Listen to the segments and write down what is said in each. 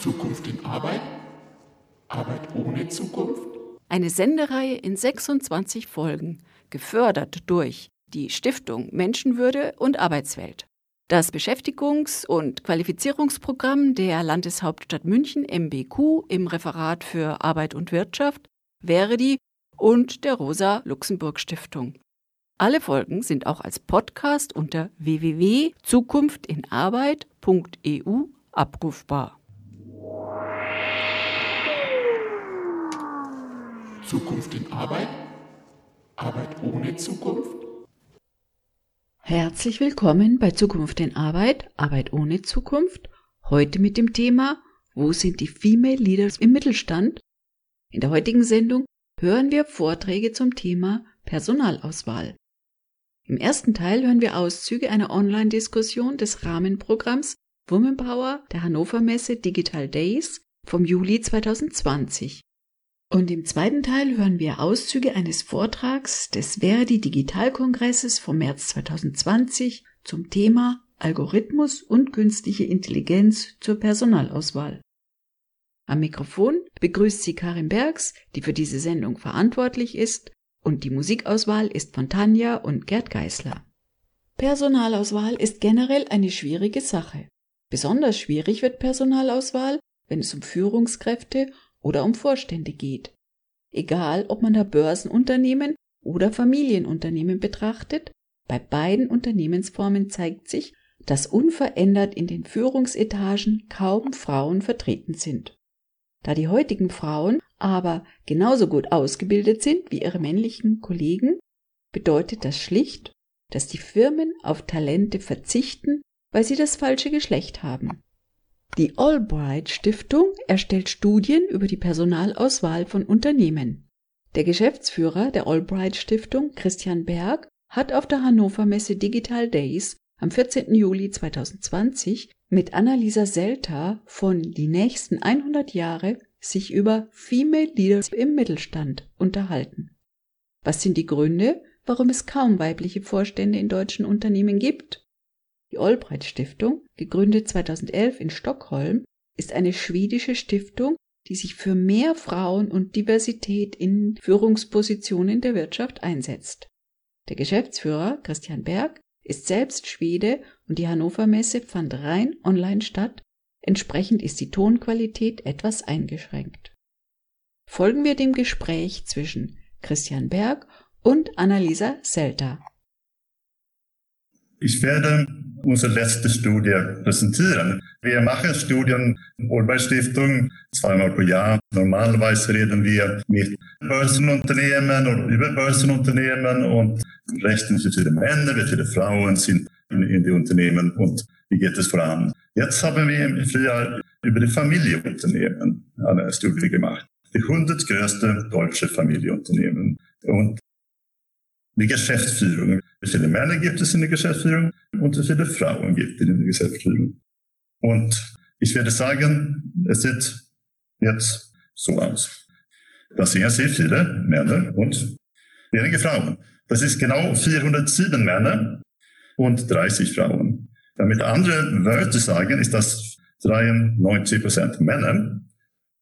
Zukunft in Arbeit? Arbeit ohne Zukunft? Eine Sendereihe in 26 Folgen, gefördert durch die Stiftung Menschenwürde und Arbeitswelt. Das Beschäftigungs- und Qualifizierungsprogramm der Landeshauptstadt München MBQ im Referat für Arbeit und Wirtschaft, Verdi und der Rosa Luxemburg Stiftung. Alle Folgen sind auch als Podcast unter www.zukunftinarbeit.eu abrufbar. Zukunft in Arbeit? Arbeit ohne Zukunft? Herzlich willkommen bei Zukunft in Arbeit, Arbeit ohne Zukunft. Heute mit dem Thema Wo sind die Female Leaders im Mittelstand? In der heutigen Sendung hören wir Vorträge zum Thema Personalauswahl. Im ersten Teil hören wir Auszüge einer Online-Diskussion des Rahmenprogramms Womanpower der Hannover Messe Digital Days vom Juli 2020. Und im zweiten Teil hören wir Auszüge eines Vortrags des Verdi Digitalkongresses vom März 2020 zum Thema Algorithmus und künstliche Intelligenz zur Personalauswahl. Am Mikrofon begrüßt sie Karin Bergs, die für diese Sendung verantwortlich ist, und die Musikauswahl ist von Tanja und Gerd Geißler. Personalauswahl ist generell eine schwierige Sache. Besonders schwierig wird Personalauswahl, wenn es um Führungskräfte oder um Vorstände geht. Egal, ob man da Börsenunternehmen oder Familienunternehmen betrachtet, bei beiden Unternehmensformen zeigt sich, dass unverändert in den Führungsetagen kaum Frauen vertreten sind. Da die heutigen Frauen aber genauso gut ausgebildet sind wie ihre männlichen Kollegen, bedeutet das schlicht, dass die Firmen auf Talente verzichten, weil sie das falsche Geschlecht haben. Die Albright Stiftung erstellt Studien über die Personalauswahl von Unternehmen. Der Geschäftsführer der Albright Stiftung, Christian Berg, hat auf der Hannover Messe Digital Days am 14. Juli 2020 mit Annalisa Selter von Die nächsten 100 Jahre sich über Female Leaders im Mittelstand unterhalten. Was sind die Gründe, warum es kaum weibliche Vorstände in deutschen Unternehmen gibt? Die Albright Stiftung, gegründet 2011 in Stockholm, ist eine schwedische Stiftung, die sich für mehr Frauen und Diversität in Führungspositionen der Wirtschaft einsetzt. Der Geschäftsführer Christian Berg ist selbst Schwede und die Hannover Messe fand rein online statt, entsprechend ist die Tonqualität etwas eingeschränkt. Folgen wir dem Gespräch zwischen Christian Berg und Annalisa Selter. Ich werde unsere letzte Studie präsentieren. Wir machen Studien, Stiftung, zweimal pro Jahr. Normalerweise reden wir mit Börsenunternehmen und über Börsenunternehmen und rechten viele Männer, viele Frauen sind in, in die Unternehmen und wie geht es voran. Jetzt haben wir im Frühjahr über die Familienunternehmen eine Studie gemacht. Die 100 größte deutsche Familienunternehmen. Und die Geschäftsführung. Wie viele Männer gibt es in der Geschäftsführung und wie viele Frauen gibt es in der Geschäftsführung? Und ich würde sagen, es sieht jetzt so aus. Das sind sehr viele Männer und wenige Frauen. Das ist genau 407 Männer und 30 Frauen. Ja, mit anderen Wörtern sagen, ist das 93 Prozent Männer.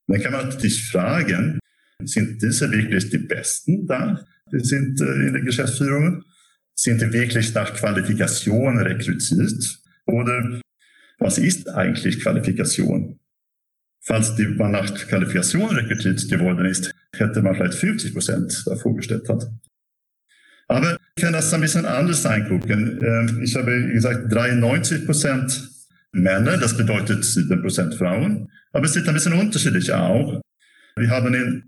Dann kann man natürlich fragen, sind diese wirklich die Besten da? Die sind äh, in der Geschäftsführung. Sind die wirklich nach Qualifikation rekrutiert? Oder was ist eigentlich Qualifikation? Falls die, man nach Qualifikation rekrutiert geworden ist, hätte man vielleicht 50 Prozent da vorgestellt hat. Aber ich kann das ein bisschen anders angucken. Ähm, ich habe gesagt 93 Prozent Männer, das bedeutet 7 Prozent Frauen. Aber es sieht ein bisschen unterschiedlich auch. Wir haben in,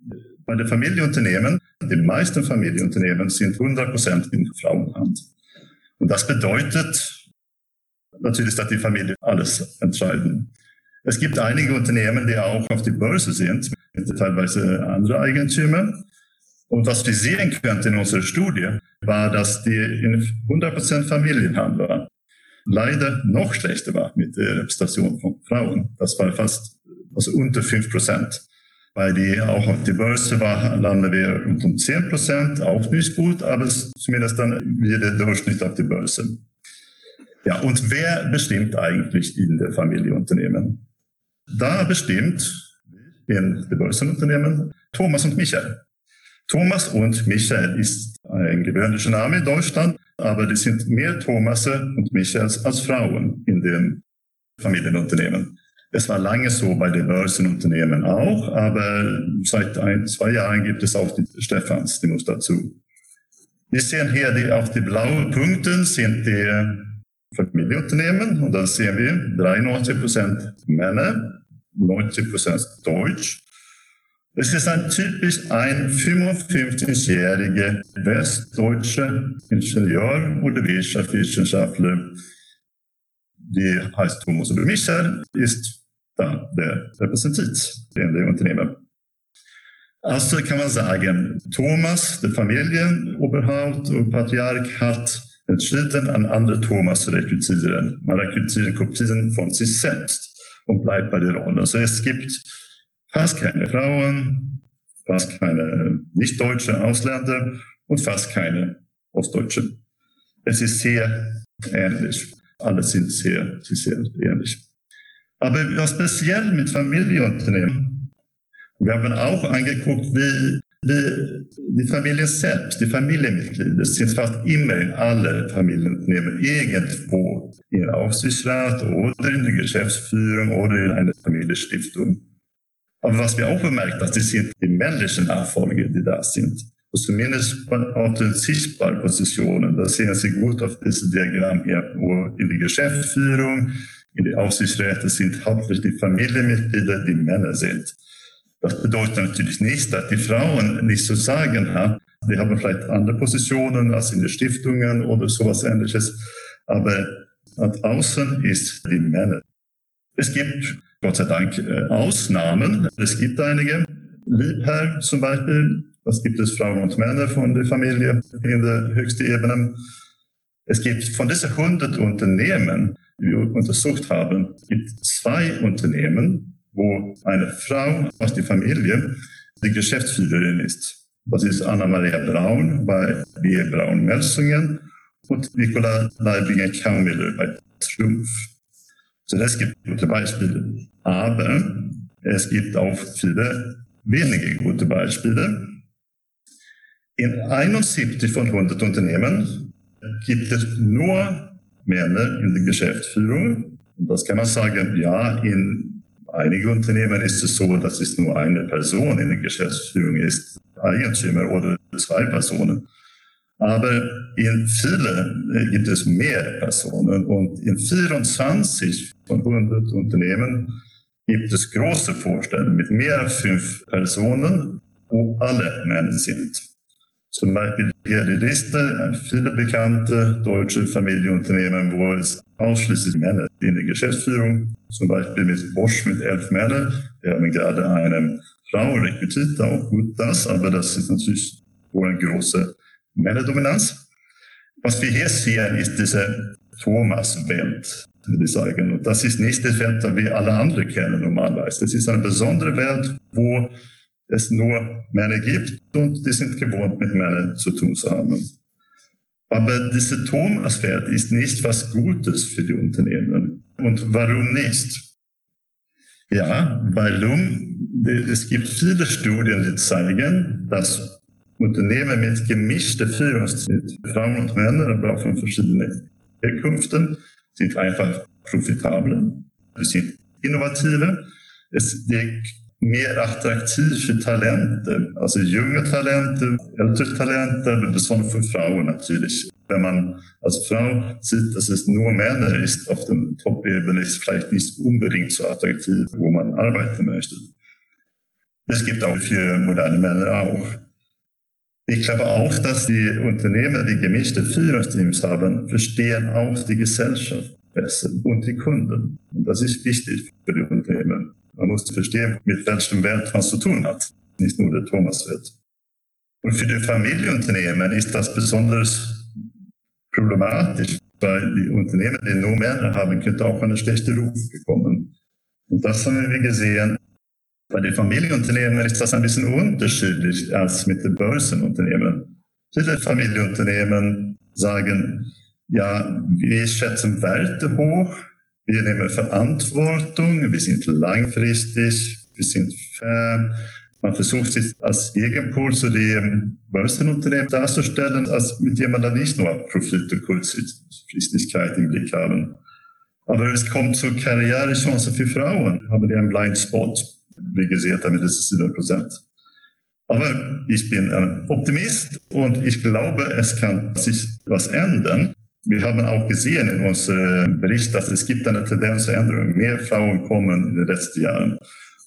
bei den Familienunternehmen die meisten Familienunternehmen sind 100 Prozent in Frauenhand. Und das bedeutet natürlich, dass die Familie alles entscheiden. Es gibt einige Unternehmen, die auch auf die Börse sind, mit teilweise andere Eigentümer. Und was wir sehen könnten in unserer Studie, war, dass die in 100 Prozent Familienhand war. Leider noch schlechter war mit der Repräsentation von Frauen. Das war fast also unter 5 Weil die auch auf die Börse war, landen wir um 10 Prozent, auch nicht gut, aber zumindest dann wieder Durchschnitt auf die Börse. Ja, und wer bestimmt eigentlich in der Familienunternehmen? Da bestimmt in det Börsenunternehmen Thomas und Michael. Thomas und Michael ist ein gewöhnlicher Name in Deutschland, aber es sind mehr Thomasse und Michaels als Frauen in dem Familienunternehmen. Es war lange so bei den Börsenunternehmen auch, aber seit ein, zwei Jahren gibt es auch die muss dazu. Wir sehen hier die, auf die blauen Punkte sind die Familienunternehmen und dann sehen wir 93 Prozent Männer, 90 Prozent Deutsch. Es ist ein typisch ein 55-jähriger westdeutscher Ingenieur oder Wirtschaftswissenschaftler, die heißt Thomas Michael, ist der Repräsentant in dem Unternehmen. Also kann man sagen, Thomas, der Familienoberhaupt und Patriarch, hat entschieden, einen anderen Thomas zu rekrutieren. Man rekrutiert Kopien von sich selbst und bleibt bei der Rolle. Also es gibt fast keine Frauen, fast keine nicht-deutsche Ausländer und fast keine Ostdeutsche. Es ist sehr ähnlich. Alle sind sehr, sehr ähnlich. Aber was speziell mit Familienunternehmen wir haben auch angeguckt, wie, wie die Familie selbst, die Familienmitglieder, sind fast immer in alle Familienunternehmen irgendwo in Aufsichtsrat oder in der Geschäftsführung oder in einer Familienstiftung. Aber was wir auch bemerkt, dass das sind die männlichen Nachfolger, die da sind. Och zumindest auf den sichtbaren Positionen, da sehen Sie gut auf diesem Diagramm hier, in der Geschäftsführung, in der Aufsichtsräte sind hauptsächlich die Familienmitglieder, die Männer sind. Das bedeutet natürlich nicht, dass die Frauen nicht zu sagen haben. Die haben vielleicht andere Positionen als in den Stiftungen oder sowas ähnliches. Aber außen ist die Männer. Es gibt Gott sei Dank äh, Ausnahmen. Es gibt einige. Liebherr zum Beispiel. Das gibt es Frauen und Männer von der Familie in der höchsten Ebene. Es gibt von diesen 100 Unternehmen, untersucht haben, gibt zwei Unternehmen, wo eine Frau aus der Familie die Geschäftsführerin ist. Das ist Anna-Maria Braun bei B. Braun Melsungen und Nicola Leibingen-Kaumiller bei Trumpf. So das gibt gute Beispiele. Aber es gibt auch viele wenige gute Beispiele. In 71 von 100 Unternehmen gibt es nur Männer in der Geschäftsführung. Und das kann man sagen, ja, in einige Unternehmen ist es so, dass es nur eine Person in der Geschäftsführung ist, Eigentümer oder zwei Personen. Aber in vielen äh, gibt es mehr Personen und in 24 von 100 Unternehmen gibt es große Vorstände mit mehr als fünf Personen, wo alle Männer sind. Zum Beispiel hier die Liste, viele bekannte deutsche Familienunternehmen, wo es ausschließlich Männer in der Geschäftsführung, zum Beispiel mit Bosch mit elf Männern. Wir haben gerade eine Frau rekrutiert, auch gut das, aber das ist natürlich wohl eine große Männerdominanz. Was wir hier sehen, ist diese Thomas-Welt, würde ich sagen. Und das ist nicht die Welt, die wir alle anderen kennen normalerweise. Es ist eine besondere Welt, wo es nur Männer gibt und die sind gewohnt, mit Männern zu tun zu haben. Aber diese Thomas-Wert ist nicht was Gutes für die Unternehmen. Und warum nicht? Ja, weil es gibt viele Studien, die zeigen, dass Unternehmen mit gemischter Führungsstil, Frauen und Männer, aber auch von verschiedenen Herkünften, sind einfach profitabler, sie sind innovativer. Es, die mer attraktiv för Talente, also junge Talente, ältere Talente, besonders für Frauen natürlich. Wenn man als Frau sieht, dass es nur Männer ist auf dem Top-Ebene, ist vielleicht nicht unbedingt so attraktiv, wo man arbeiten möchte. Es gibt auch für moderne Männer auch. Ich glaube auch, dass die Unternehmen, die gemischte Führungsteams haben, verstehen auch die Gesellschaft besser und die Kunden. Und das ist wichtig für die Unternehmen. Man muss verstehen, mit welchem Wert man zu tun hat, nicht nur der Thomas-Wert. Und für die Familienunternehmen ist das besonders problematisch, weil die Unternehmen, die nur Männer haben, könnte auch eine schlechte Ruf bekommen. Und das haben wir gesehen. Bei den Familienunternehmen ist das ein bisschen unterschiedlich als mit den Börsenunternehmen. Viele Familienunternehmen sagen, ja, wir schätzen Werte hoch, Wir nehmen Verantwortung, wir sind langfristig, wir sind fair. Man versucht sich als Gegenpol zu dem Börsenunternehmen darzustellen, als mit dem man dann nicht nur Profit und Kurzfristigkeit im Blick haben. Aber es kommt zu Karrierechancen für Frauen, haben die einen Blind Spot, wie gesagt, damit ist es 7 Prozent. Aber ich bin ein Optimist und ich glaube, es kann sich was ändern. Wir haben auch gesehen in unserem Bericht, dass es gibt eine Tendenz zur Änderung. Mehr Frauen kommen in den letzten Jahren.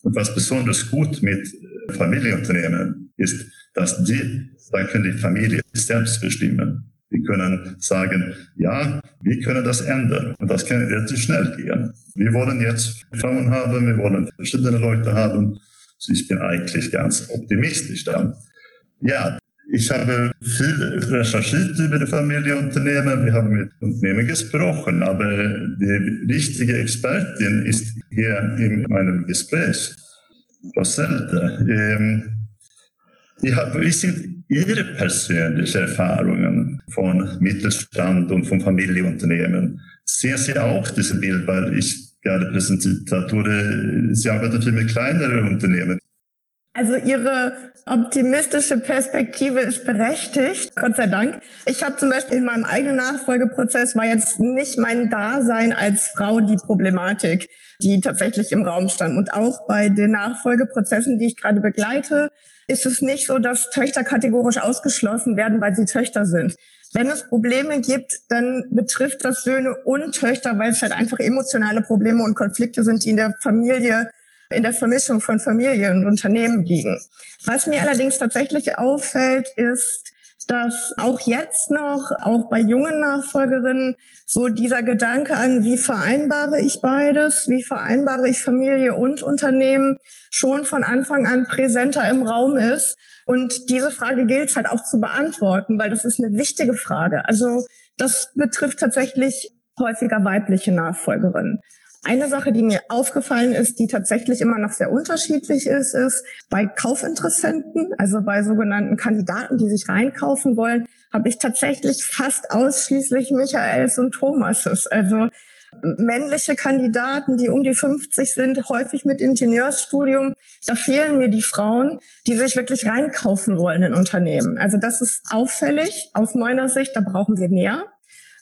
Und was besonders gut mit Familienunternehmen ist, dass die, dann können die Familie selbst bestimmen. Die können sagen, ja, wir können das ändern. Und das kann relativ schnell gehen. Wir wollen jetzt Frauen haben, wir wollen verschiedene Leute haben. Ich bin eigentlich ganz optimistisch dann. Ja, ich habe viel recherchiert über die Familienunternehmen. Wir haben mit Unternehmen gesprochen, aber die richtige Expertin ist hier in meinem Gespräch, Frau Selde. Ähm, wie sind Ihre persönlichen Erfahrungen von Mittelstand und von Familienunternehmen? Sehen Sie auch diese Bild, weil ich gerade präsentiert habe, Sie arbeiten viel mit kleineren Unternehmen? Also Ihre optimistische Perspektive ist berechtigt, Gott sei Dank. Ich habe zum Beispiel in meinem eigenen Nachfolgeprozess war jetzt nicht mein Dasein als Frau die Problematik, die tatsächlich im Raum stand. Und auch bei den Nachfolgeprozessen, die ich gerade begleite, ist es nicht so, dass Töchter kategorisch ausgeschlossen werden, weil sie Töchter sind. Wenn es Probleme gibt, dann betrifft das Söhne und Töchter, weil es halt einfach emotionale Probleme und Konflikte sind, die in der Familie in der Vermischung von Familie und Unternehmen liegen. Was mir allerdings tatsächlich auffällt, ist, dass auch jetzt noch, auch bei jungen Nachfolgerinnen, so dieser Gedanke an, wie vereinbare ich beides, wie vereinbare ich Familie und Unternehmen, schon von Anfang an präsenter im Raum ist. Und diese Frage gilt halt auch zu beantworten, weil das ist eine wichtige Frage. Also das betrifft tatsächlich häufiger weibliche Nachfolgerinnen. Eine Sache, die mir aufgefallen ist, die tatsächlich immer noch sehr unterschiedlich ist, ist bei Kaufinteressenten, also bei sogenannten Kandidaten, die sich reinkaufen wollen, habe ich tatsächlich fast ausschließlich Michaels und Thomases. Also männliche Kandidaten, die um die 50 sind, häufig mit Ingenieursstudium. Da fehlen mir die Frauen, die sich wirklich reinkaufen wollen in Unternehmen. Also das ist auffällig aus meiner Sicht. Da brauchen wir mehr.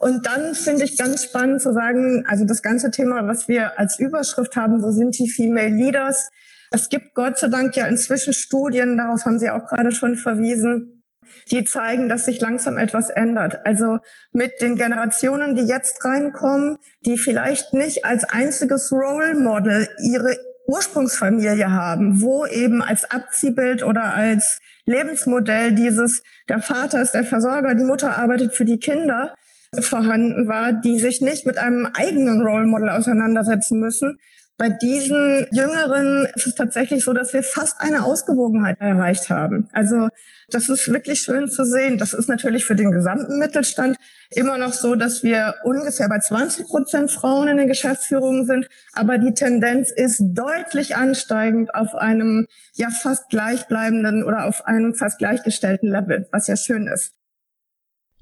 Und dann finde ich ganz spannend zu sagen, also das ganze Thema, was wir als Überschrift haben, wo sind die Female Leaders? Es gibt Gott sei Dank ja inzwischen Studien, darauf haben Sie auch gerade schon verwiesen, die zeigen, dass sich langsam etwas ändert. Also mit den Generationen, die jetzt reinkommen, die vielleicht nicht als einziges Role Model ihre Ursprungsfamilie haben, wo eben als Abziehbild oder als Lebensmodell dieses, der Vater ist der Versorger, die Mutter arbeitet für die Kinder, vorhanden war, die sich nicht mit einem eigenen Role Model auseinandersetzen müssen. Bei diesen Jüngeren ist es tatsächlich so, dass wir fast eine Ausgewogenheit erreicht haben. Also das ist wirklich schön zu sehen. Das ist natürlich für den gesamten Mittelstand immer noch so, dass wir ungefähr bei 20 Prozent Frauen in den Geschäftsführungen sind. Aber die Tendenz ist deutlich ansteigend auf einem ja fast gleichbleibenden oder auf einem fast gleichgestellten Level, was ja schön ist.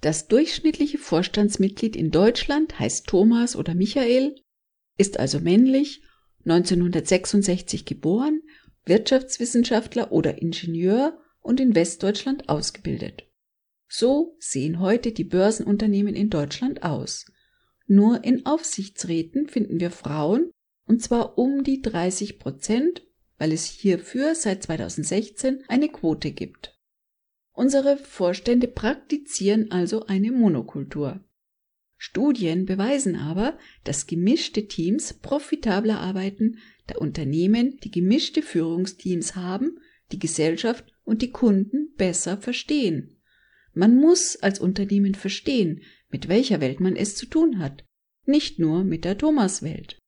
Das durchschnittliche Vorstandsmitglied in Deutschland heißt Thomas oder Michael, ist also männlich, 1966 geboren, Wirtschaftswissenschaftler oder Ingenieur und in Westdeutschland ausgebildet. So sehen heute die Börsenunternehmen in Deutschland aus. Nur in Aufsichtsräten finden wir Frauen, und zwar um die 30 Prozent, weil es hierfür seit 2016 eine Quote gibt. Unsere Vorstände praktizieren also eine Monokultur. Studien beweisen aber, dass gemischte Teams profitabler arbeiten, da Unternehmen, die gemischte Führungsteams haben, die Gesellschaft und die Kunden besser verstehen. Man muss als Unternehmen verstehen, mit welcher Welt man es zu tun hat, nicht nur mit der Thomaswelt.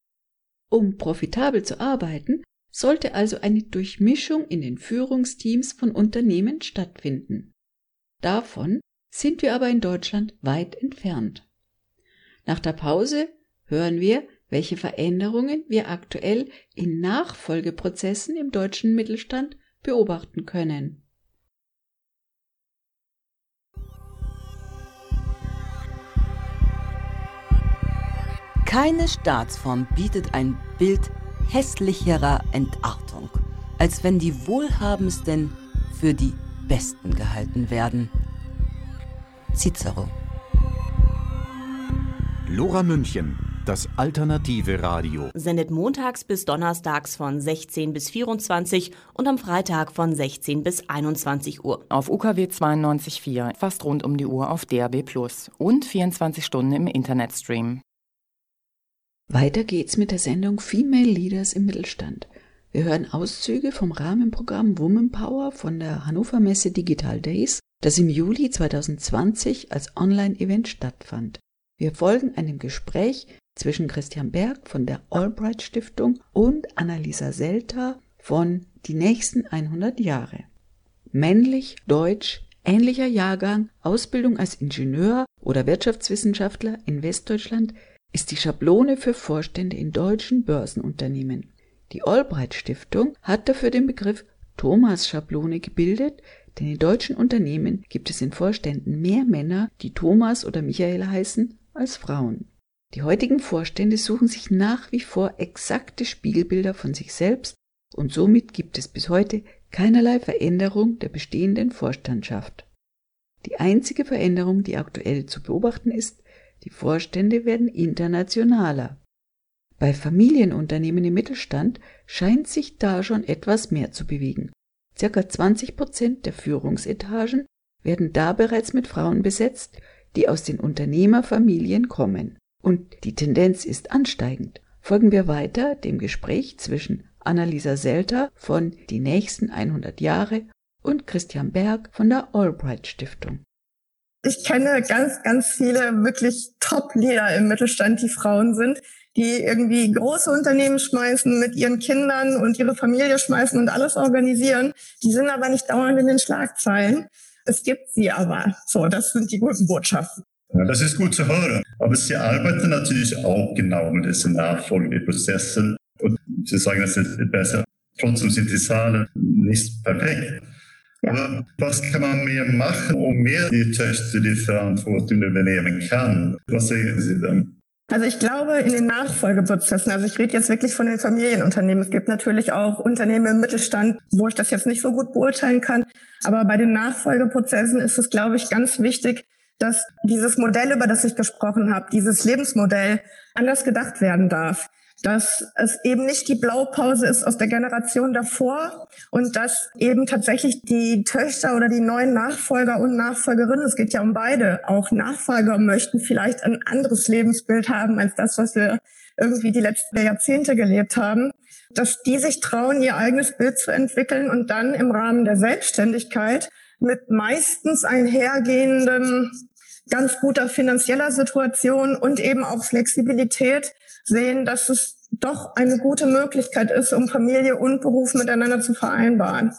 Um profitabel zu arbeiten, sollte also eine Durchmischung in den Führungsteams von Unternehmen stattfinden. Davon sind wir aber in Deutschland weit entfernt. Nach der Pause hören wir, welche Veränderungen wir aktuell in Nachfolgeprozessen im deutschen Mittelstand beobachten können. Keine Staatsform bietet ein Bild hässlicherer Entartung, als wenn die Wohlhabendsten für die Besten gehalten werden. Cicero. Lora München, das alternative Radio. Sendet montags bis donnerstags von 16 bis 24 und am Freitag von 16 bis 21 Uhr. Auf UKW 92.4, fast rund um die Uhr auf DAB Plus und 24 Stunden im Internetstream. Weiter geht's mit der Sendung Female Leaders im Mittelstand. Wir hören Auszüge vom Rahmenprogramm Woman Power von der Hannover Messe Digital Days, das im Juli 2020 als Online-Event stattfand. Wir folgen einem Gespräch zwischen Christian Berg von der Albright Stiftung und Annalisa Selter von Die nächsten 100 Jahre. Männlich, deutsch, ähnlicher Jahrgang, Ausbildung als Ingenieur oder Wirtschaftswissenschaftler in Westdeutschland ist die Schablone für Vorstände in deutschen Börsenunternehmen. Die Albright Stiftung hat dafür den Begriff Thomas-Schablone gebildet, denn in deutschen Unternehmen gibt es in Vorständen mehr Männer, die Thomas oder Michael heißen, als Frauen. Die heutigen Vorstände suchen sich nach wie vor exakte Spiegelbilder von sich selbst und somit gibt es bis heute keinerlei Veränderung der bestehenden Vorstandschaft. Die einzige Veränderung, die aktuell zu beobachten ist, die Vorstände werden internationaler. Bei Familienunternehmen im Mittelstand scheint sich da schon etwas mehr zu bewegen. Circa 20 Prozent der Führungsetagen werden da bereits mit Frauen besetzt, die aus den Unternehmerfamilien kommen. Und die Tendenz ist ansteigend. Folgen wir weiter dem Gespräch zwischen Annalisa Selter von Die nächsten 100 Jahre und Christian Berg von der Albright Stiftung. Ich kenne ganz, ganz viele wirklich Top-Leader im Mittelstand, die Frauen sind, die irgendwie große Unternehmen schmeißen, mit ihren Kindern und ihre Familie schmeißen und alles organisieren. Die sind aber nicht dauernd in den Schlagzeilen. Es gibt sie aber. So, das sind die guten Botschaften. Ja, das ist gut zu hören. Aber Sie arbeiten natürlich auch genau mit diesen Nachfolgeprozessen. Und Sie sagen, es ist besser. Trotzdem sind die Zahlen nicht perfekt. Ja. Aber was kann man mehr machen, um mehr die Töchter die Verantwortung übernehmen kann? Was sehen Sie denn? Also ich glaube, in den Nachfolgeprozessen, also ich rede jetzt wirklich von den Familienunternehmen. Es gibt natürlich auch Unternehmen im Mittelstand, wo ich das jetzt nicht so gut beurteilen kann. Aber bei den Nachfolgeprozessen ist es, glaube ich, ganz wichtig, dass dieses Modell, über das ich gesprochen habe, dieses Lebensmodell anders gedacht werden darf dass es eben nicht die Blaupause ist aus der Generation davor und dass eben tatsächlich die Töchter oder die neuen Nachfolger und Nachfolgerinnen, es geht ja um beide, auch Nachfolger möchten vielleicht ein anderes Lebensbild haben als das, was wir irgendwie die letzten Jahrzehnte gelebt haben, dass die sich trauen, ihr eigenes Bild zu entwickeln und dann im Rahmen der Selbstständigkeit mit meistens einhergehendem ganz guter finanzieller Situation und eben auch Flexibilität sehen, dass es doch eine gute Möglichkeit ist, um Familie und Beruf miteinander zu vereinbaren.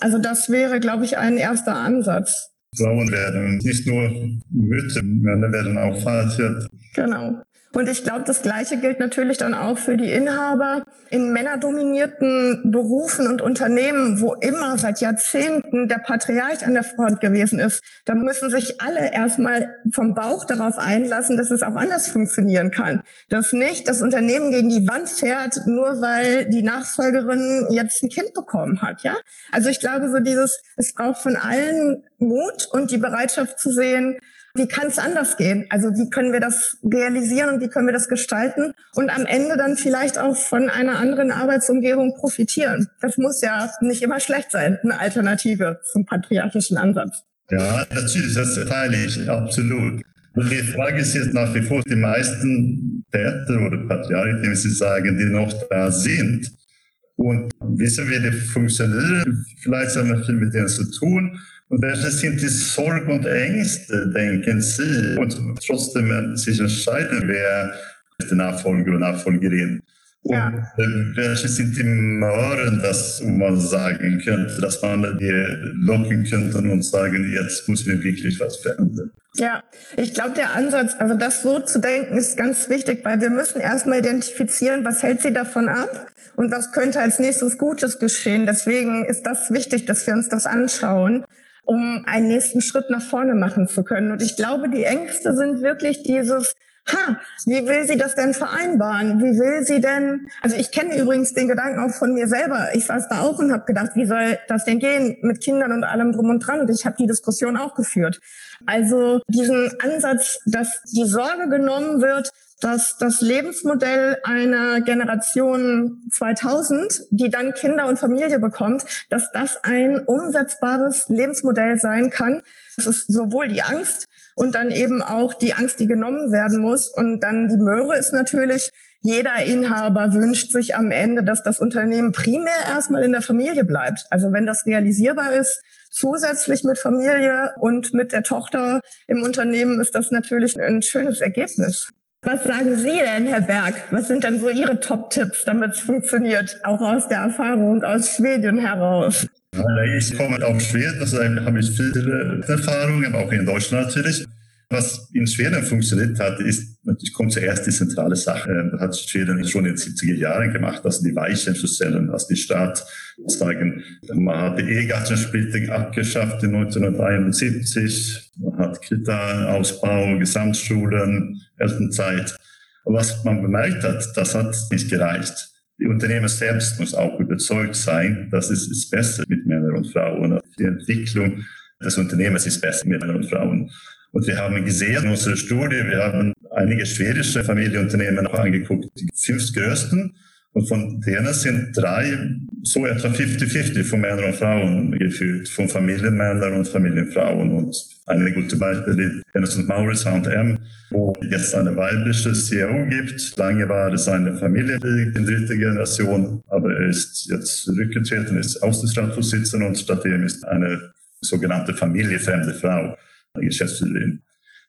Also das wäre, glaube ich, ein erster Ansatz. Frauen werden nicht nur Mütter, Männer werden auch Vater. Genau. Und ich glaube, das Gleiche gilt natürlich dann auch für die Inhaber in männerdominierten Berufen und Unternehmen, wo immer seit Jahrzehnten der Patriarch an der Front gewesen ist. Da müssen sich alle erstmal vom Bauch darauf einlassen, dass es auch anders funktionieren kann. Dass nicht das Unternehmen gegen die Wand fährt, nur weil die Nachfolgerin jetzt ein Kind bekommen hat, ja? Also ich glaube, so dieses, es braucht von allen Mut und die Bereitschaft zu sehen, wie kann es anders gehen? Also wie können wir das realisieren und wie können wir das gestalten und am Ende dann vielleicht auch von einer anderen Arbeitsumgebung profitieren? Das muss ja nicht immer schlecht sein, eine Alternative zum patriarchischen Ansatz. Ja, natürlich, das teile ich absolut. Die Frage ist jetzt nach wie vor, die meisten Täter oder Patriarchen, wie Sie sagen, die noch da sind. Und wissen wir, die funktionieren, vielleicht haben wir viel mit denen zu tun. Und welche sind die Sorgen und Ängste, denken Sie? Und trotzdem sich entscheiden, wer ist der Nachfolger und Nachfolgerin. Ja. Und welche sind die Möhren, dass man sagen könnte, dass man die locken könnte und sagen, jetzt muss wir wirklich was verändern. Ja, ich glaube, der Ansatz, also das so zu denken, ist ganz wichtig, weil wir müssen erstmal identifizieren, was hält sie davon ab und was könnte als nächstes Gutes geschehen. Deswegen ist das wichtig, dass wir uns das anschauen um einen nächsten Schritt nach vorne machen zu können. Und ich glaube, die Ängste sind wirklich dieses, ha, wie will sie das denn vereinbaren? Wie will sie denn, also ich kenne übrigens den Gedanken auch von mir selber. Ich saß da auch und habe gedacht, wie soll das denn gehen mit Kindern und allem drum und dran? Und ich habe die Diskussion auch geführt. Also diesen Ansatz, dass die Sorge genommen wird, dass das Lebensmodell einer Generation 2000, die dann Kinder und Familie bekommt, dass das ein umsetzbares Lebensmodell sein kann. Das ist sowohl die Angst, und dann eben auch die Angst, die genommen werden muss. Und dann die Möhre ist natürlich, jeder Inhaber wünscht sich am Ende, dass das Unternehmen primär erstmal in der Familie bleibt. Also wenn das realisierbar ist, zusätzlich mit Familie und mit der Tochter im Unternehmen ist das natürlich ein schönes Ergebnis. Was sagen Sie denn, Herr Berg? Was sind denn so Ihre Top-Tipps, damit es funktioniert, auch aus der Erfahrung aus Schweden heraus? Ich komme aus Schweden, also habe ich viele Erfahrungen, auch in Deutschland natürlich. Was in Schweden funktioniert hat, ist, natürlich kommt zuerst die zentrale Sache. Das hat Schweden schon in den 70er Jahren gemacht, also die Weichen zu stellen, als die Staat sagen, man hat die Ehegattensplitting abgeschafft in 1971, man hat Kita-Ausbau, Gesamtschulen, Elternzeit. Und was man bemerkt hat, das hat nicht gereicht. Die Unternehmer selbst muss auch überzeugt sein, dass es ist besser mit Männern und Frauen. Die Entwicklung des Unternehmens ist besser mit Männern und Frauen. Und wir haben gesehen in unserer Studie, wir haben einige schwedische Familienunternehmen angeguckt, die fünf größten. Und von denen sind drei so etwa 50-50 von Männern und Frauen geführt, von Familienmännern und Familienfrauen. Und einige gute Beispiele, Hennes und Maurits, H&M, wo jetzt eine weibliche CEO gibt. Lange war es eine Familie in dritter Generation, aber er ist jetzt zurückgetreten, ist Aussichtsratsvorsitzender und stattdem ist eine sogenannte familiefremde Frau Geschäftsführerin.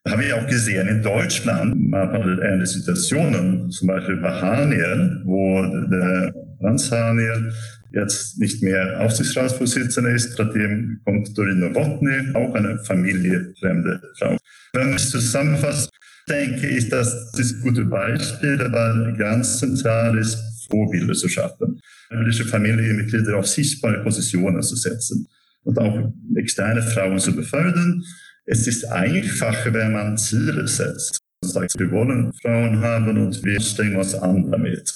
Da haben wir auch gesehen, in Deutschland man hat ähnliche Situationen, zum Beispiel bei Haniel, wo der Franz Haniel jetzt nicht mehr Aufsichtsratsvorsitzender ist, seitdem kommt Dorina Wotny, auch eine familiefremde Frau. Wenn man es zusammenfasst, denke ich, dass das gute Beispiele, weil ganz zentral ist, Vorbilder zu schaffen. Jüdische Familienmitglieder auf sichtbare Positionen zu setzen und auch externe Frauen zu befördern es ist einfacher, wenn man Ziele setzt. Sagt, wir wollen Frauen haben und wir stellen uns an damit.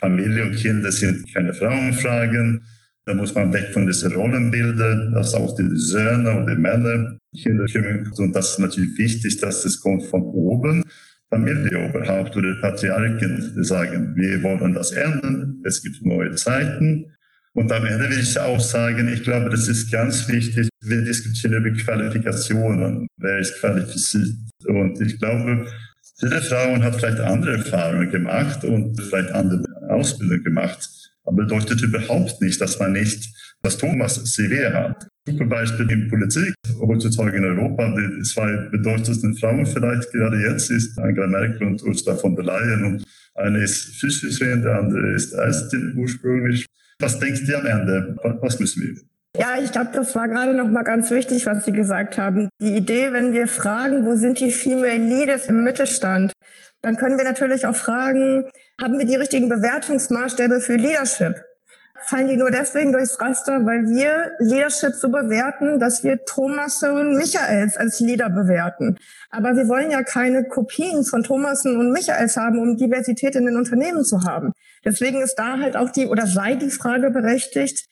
Familie und Kinder sind keine Frauenfragen. Da muss man weg von diesen Rollenbildern, dass auch die Söhne und die Männer Kinder kümmern. Und das ist natürlich wichtig, dass es kommt von oben. Familieoberhaupt oder Patriarchen, sagen, wir wollen das ändern, es gibt neue Zeiten. Und am Ende will ich auch sagen, ich glaube, das ist ganz wichtig. Wir diskutieren über Qualifikationen. Wer ist qualifiziert? Und ich glaube, viele Frauen haben vielleicht andere Erfahrungen gemacht und vielleicht andere Ausbildungen gemacht. Aber bedeutet überhaupt nicht, dass man nicht was Thomas CV hat. Zum Beispiel in Politik, heutzutage in Europa, die zwei bedeutendsten Frauen vielleicht gerade jetzt ist Angela Merkel und Ursula von der Leyen. Und eine ist Physikerin, der andere ist Ärztin ursprünglich. Was denkst du am Ende? Was müssen wir? Ja, ich glaube, das war gerade noch mal ganz wichtig, was Sie gesagt haben. Die Idee, wenn wir fragen, wo sind die Female Leaders im Mittelstand, dann können wir natürlich auch fragen, haben wir die richtigen Bewertungsmaßstäbe für Leadership? fallen die nur deswegen durchs Raster, weil wir Leadership so bewerten, dass wir Thomas und Michaels als Leader bewerten. Aber wir wollen ja keine Kopien von Thomasen und Michaels haben, um Diversität in den Unternehmen zu haben. Deswegen ist da halt auch die, oder sei die Frage berechtigt,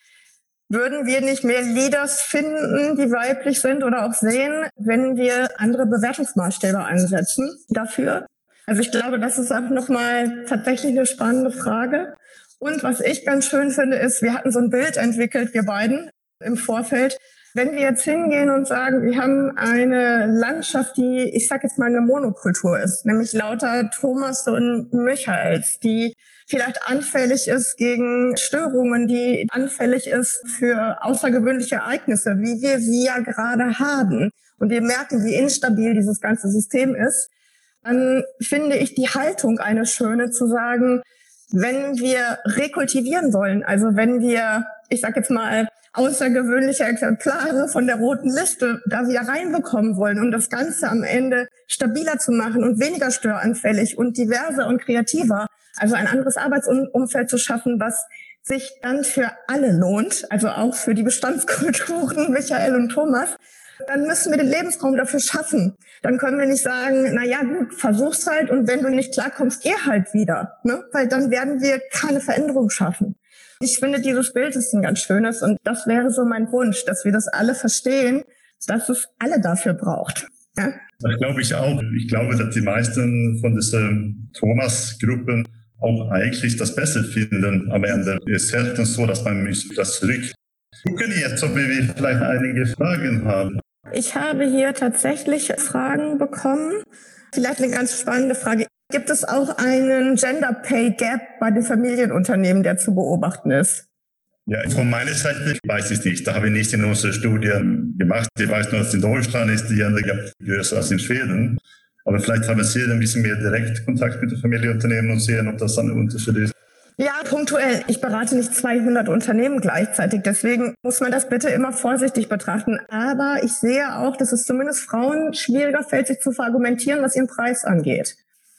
würden wir nicht mehr Leaders finden, die weiblich sind oder auch sehen, wenn wir andere Bewertungsmaßstäbe einsetzen dafür? Also ich glaube, das ist auch nochmal tatsächlich eine spannende Frage. Und was ich ganz schön finde, ist, wir hatten so ein Bild entwickelt, wir beiden im Vorfeld. Wenn wir jetzt hingehen und sagen, wir haben eine Landschaft, die, ich sag jetzt mal, eine Monokultur ist, nämlich lauter Thomas und Michaels, die vielleicht anfällig ist gegen Störungen, die anfällig ist für außergewöhnliche Ereignisse, wie wir sie ja gerade haben. Und wir merken, wie instabil dieses ganze System ist. Dann finde ich die Haltung eine schöne zu sagen, wenn wir rekultivieren wollen, also wenn wir, ich sage jetzt mal, außergewöhnliche Exemplare von der roten Liste da wieder reinbekommen wollen, um das Ganze am Ende stabiler zu machen und weniger störanfällig und diverser und kreativer, also ein anderes Arbeitsumfeld zu schaffen, was sich dann für alle lohnt, also auch für die Bestandskulturen Michael und Thomas, dann müssen wir den Lebensraum dafür schaffen. Dann können wir nicht sagen, na ja, gut, versuch's halt und wenn du nicht klarkommst, geh halt wieder, ne? Weil dann werden wir keine Veränderung schaffen. Ich finde, dieses Bild ist ein ganz schönes und das wäre so mein Wunsch, dass wir das alle verstehen, dass es alle dafür braucht. Ja? Das glaube ich auch. Ich glaube, dass die meisten von diesen Thomas-Gruppen auch eigentlich das Beste finden am Ende. Es ist selten so, dass man mich das zurück. Gucken jetzt, ob wir vielleicht einige Fragen haben. Ich habe hier tatsächlich Fragen bekommen. Vielleicht eine ganz spannende Frage. Gibt es auch einen Gender Pay Gap bei den Familienunternehmen, der zu beobachten ist? Ja, von meiner Seite weiß ich nicht. Da habe ich nicht in unsere Studien gemacht. Ich weiß nur, dass in Deutschland ist die Gender Gap größer als in Schweden. Aber vielleicht haben Sie ein bisschen mehr Direktkontakt mit den Familienunternehmen und sehen, ob das dann ein Unterschied ist. Ja, punktuell. Ich berate nicht 200 Unternehmen gleichzeitig. Deswegen muss man das bitte immer vorsichtig betrachten. Aber ich sehe auch, dass es zumindest Frauen schwieriger fällt, sich zu verargumentieren, was ihren Preis angeht.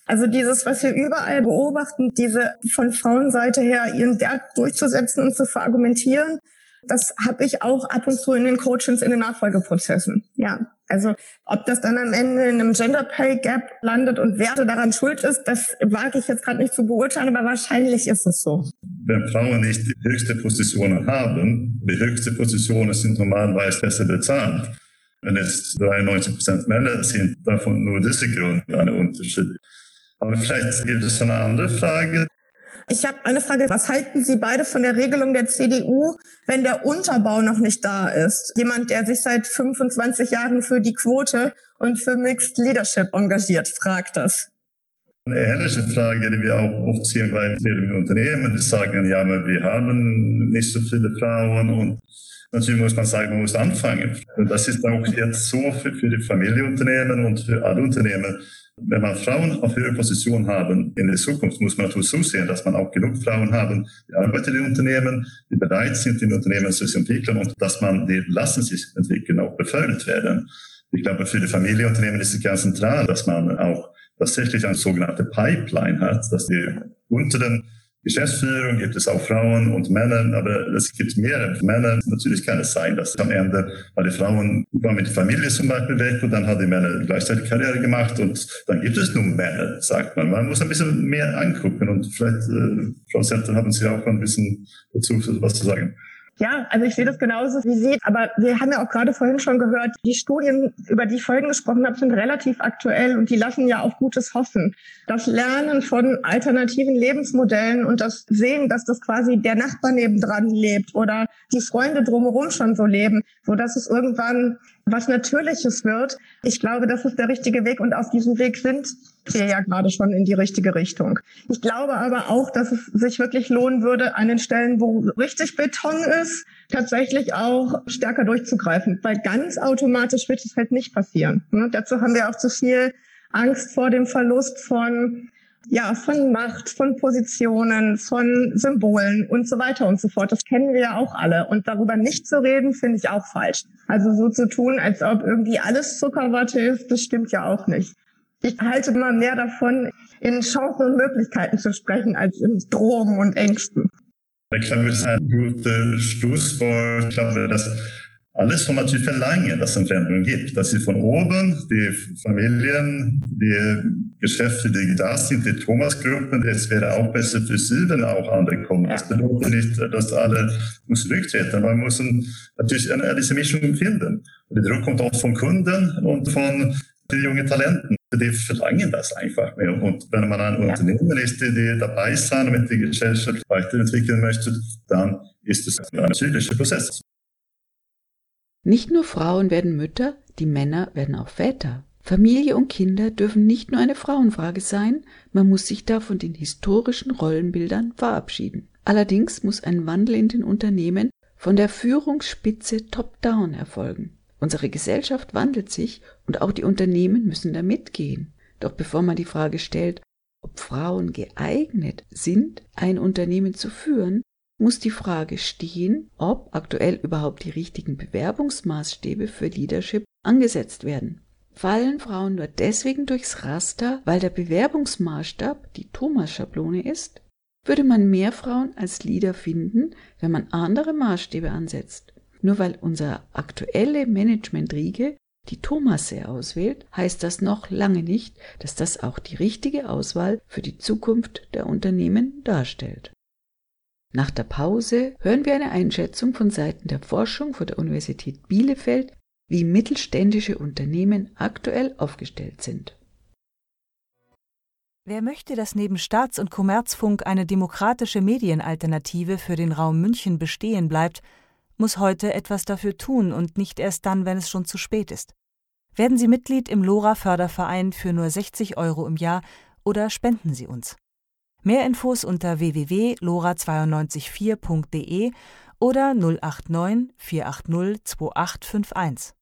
Also dieses, was wir überall beobachten, diese von Frauenseite her ihren Wert durchzusetzen und zu verargumentieren, das habe ich auch ab und zu in den Coachings, in den Nachfolgeprozessen. Ja, also ob das dann am Ende in einem Gender Pay Gap landet und wer daran schuld ist, das wage ich jetzt gerade nicht zu beurteilen, aber wahrscheinlich ist es so. Wenn Frauen nicht die höchste Positionen haben, die höchste Positionen sind normalerweise besser bezahlt. Wenn es 93 Prozent Männer sind, davon nur diese Grund ein Unterschied. Aber vielleicht gibt es eine andere Frage. Ich habe eine Frage. Was halten Sie beide von der Regelung der CDU, wenn der Unterbau noch nicht da ist? Jemand, der sich seit 25 Jahren für die Quote und für Mixed Leadership engagiert, fragt das. Eine ähnliche Frage, die wir auch oft sehen bei vielen Unternehmen, die sagen, ja, aber wir haben nicht so viele Frauen und natürlich muss man sagen, man muss anfangen. Und das ist auch jetzt so für, für die Familienunternehmen und für alle Unternehmen wenn man Frauen auf höhere Positionen haben in der Zukunft, muss man natürlich so sehen, dass man auch genug Frauen haben, die arbeiten in Unternehmen, die bereit sind, in Unternehmen zu entwickeln und dass man die lassen sich entwickeln, auch befördert werden. Ich glaube, für die Familienunternehmen ist es ganz zentral, dass man auch tatsächlich eine sogenannte Pipeline hat, dass die unteren Geschäftsführung gibt es auch Frauen und Männer, aber es gibt mehr Männer. Natürlich kann es sein, dass am Ende, weil die Frauen waren mit der Familie zum Beispiel weg und dann haben die Männer gleichzeitig Karriere gemacht und dann gibt es nur Männer, sagt man. Man muss ein bisschen mehr angucken und vielleicht, äh, Frau Setter, haben Sie auch ein bisschen dazu was zu sagen. Ja, also ich sehe das genauso wie Sie. Aber wir haben ja auch gerade vorhin schon gehört, die Studien, über die ich vorhin gesprochen habe, sind relativ aktuell und die lassen ja auf Gutes hoffen. Das Lernen von alternativen Lebensmodellen und das Sehen, dass das quasi der Nachbar nebendran lebt oder die Freunde drumherum schon so leben, so dass es irgendwann was Natürliches wird. Ich glaube, das ist der richtige Weg und auf diesem Weg sind wir ja gerade schon in die richtige Richtung. Ich glaube aber auch, dass es sich wirklich lohnen würde, an den Stellen, wo richtig Beton ist, tatsächlich auch stärker durchzugreifen, weil ganz automatisch wird es halt nicht passieren. Ne? Dazu haben wir auch zu viel Angst vor dem Verlust von ja, von Macht, von Positionen, von Symbolen und so weiter und so fort. Das kennen wir ja auch alle. Und darüber nicht zu reden, finde ich auch falsch. Also so zu tun, als ob irgendwie alles Zuckerwatte ist, das stimmt ja auch nicht. Ich halte immer mehr davon, in Chancen und Möglichkeiten zu sprechen, als in Drohungen und Ängsten. Ich glaube, das ist ein guter Schlusswort. Ich glaube, dass alles soll natürlich verlangen, dass es eine Veränderung gibt. Dass sie von oben, die Familien, die Geschäfte, die da sind, die Thomas-Gruppen, das wäre auch besser für sie, wenn auch andere kommen. Das bedeutet nicht, dass alle muss rücktreten. Man muss natürlich eine, diese Mischung finden. Und der Druck kommt auch von Kunden und von den jungen Talenten. Die verlangen das einfach. Und wenn man ein ja. Unternehmen ist, die dabei sind und mit der Gesellschaft weiterentwickeln möchte, dann ist es ein natürlicher Prozess. Nicht nur Frauen werden Mütter, die Männer werden auch Väter. Familie und Kinder dürfen nicht nur eine Frauenfrage sein, man muss sich da von den historischen Rollenbildern verabschieden. Allerdings muss ein Wandel in den Unternehmen von der Führungsspitze top-down erfolgen. Unsere Gesellschaft wandelt sich und auch die Unternehmen müssen da mitgehen. Doch bevor man die Frage stellt, ob Frauen geeignet sind, ein Unternehmen zu führen, muss die Frage stehen, ob aktuell überhaupt die richtigen Bewerbungsmaßstäbe für Leadership angesetzt werden. Fallen Frauen nur deswegen durchs Raster, weil der Bewerbungsmaßstab die Thomas-Schablone ist? Würde man mehr Frauen als Leader finden, wenn man andere Maßstäbe ansetzt? Nur weil unsere aktuelle Managementriege die Thomasse auswählt, heißt das noch lange nicht, dass das auch die richtige Auswahl für die Zukunft der Unternehmen darstellt. Nach der Pause hören wir eine Einschätzung von Seiten der Forschung von der Universität Bielefeld, wie mittelständische Unternehmen aktuell aufgestellt sind. Wer möchte, dass neben Staats- und Kommerzfunk eine demokratische Medienalternative für den Raum München bestehen bleibt, muss heute etwas dafür tun und nicht erst dann, wenn es schon zu spät ist. Werden Sie Mitglied im LoRa-Förderverein für nur 60 Euro im Jahr oder spenden Sie uns. Mehr Infos unter www.lora924.de oder 089 480 2851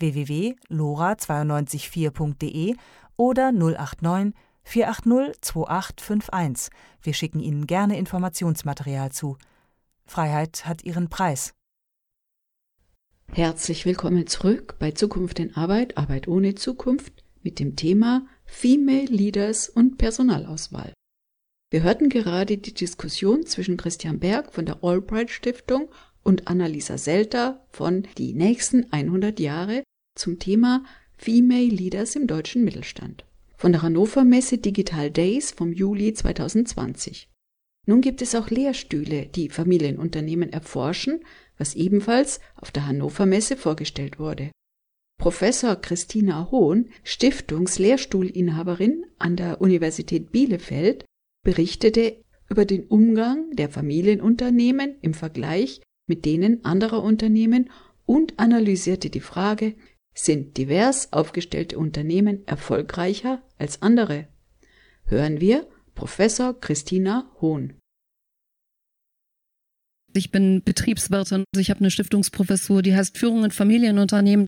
www.lora924.de oder 089 480 2851. Wir schicken Ihnen gerne Informationsmaterial zu. Freiheit hat ihren Preis. Herzlich willkommen zurück bei Zukunft in Arbeit, Arbeit ohne Zukunft mit dem Thema Female Leaders und Personalauswahl. Wir hörten gerade die Diskussion zwischen Christian Berg von der Albright Stiftung und Annalisa Selter von Die nächsten 100 Jahre zum Thema Female Leaders im deutschen Mittelstand von der Hannover Messe Digital Days vom Juli 2020. Nun gibt es auch Lehrstühle, die Familienunternehmen erforschen, was ebenfalls auf der Hannover Messe vorgestellt wurde. Professor Christina Hohn, Stiftungslehrstuhlinhaberin an der Universität Bielefeld, berichtete über den Umgang der Familienunternehmen im Vergleich mit denen anderer Unternehmen und analysierte die Frage, sind divers aufgestellte Unternehmen erfolgreicher als andere? Hören wir Professor Christina Hohn. Ich bin Betriebswirtin. Ich habe eine Stiftungsprofessur, die heißt Führung in Familienunternehmen.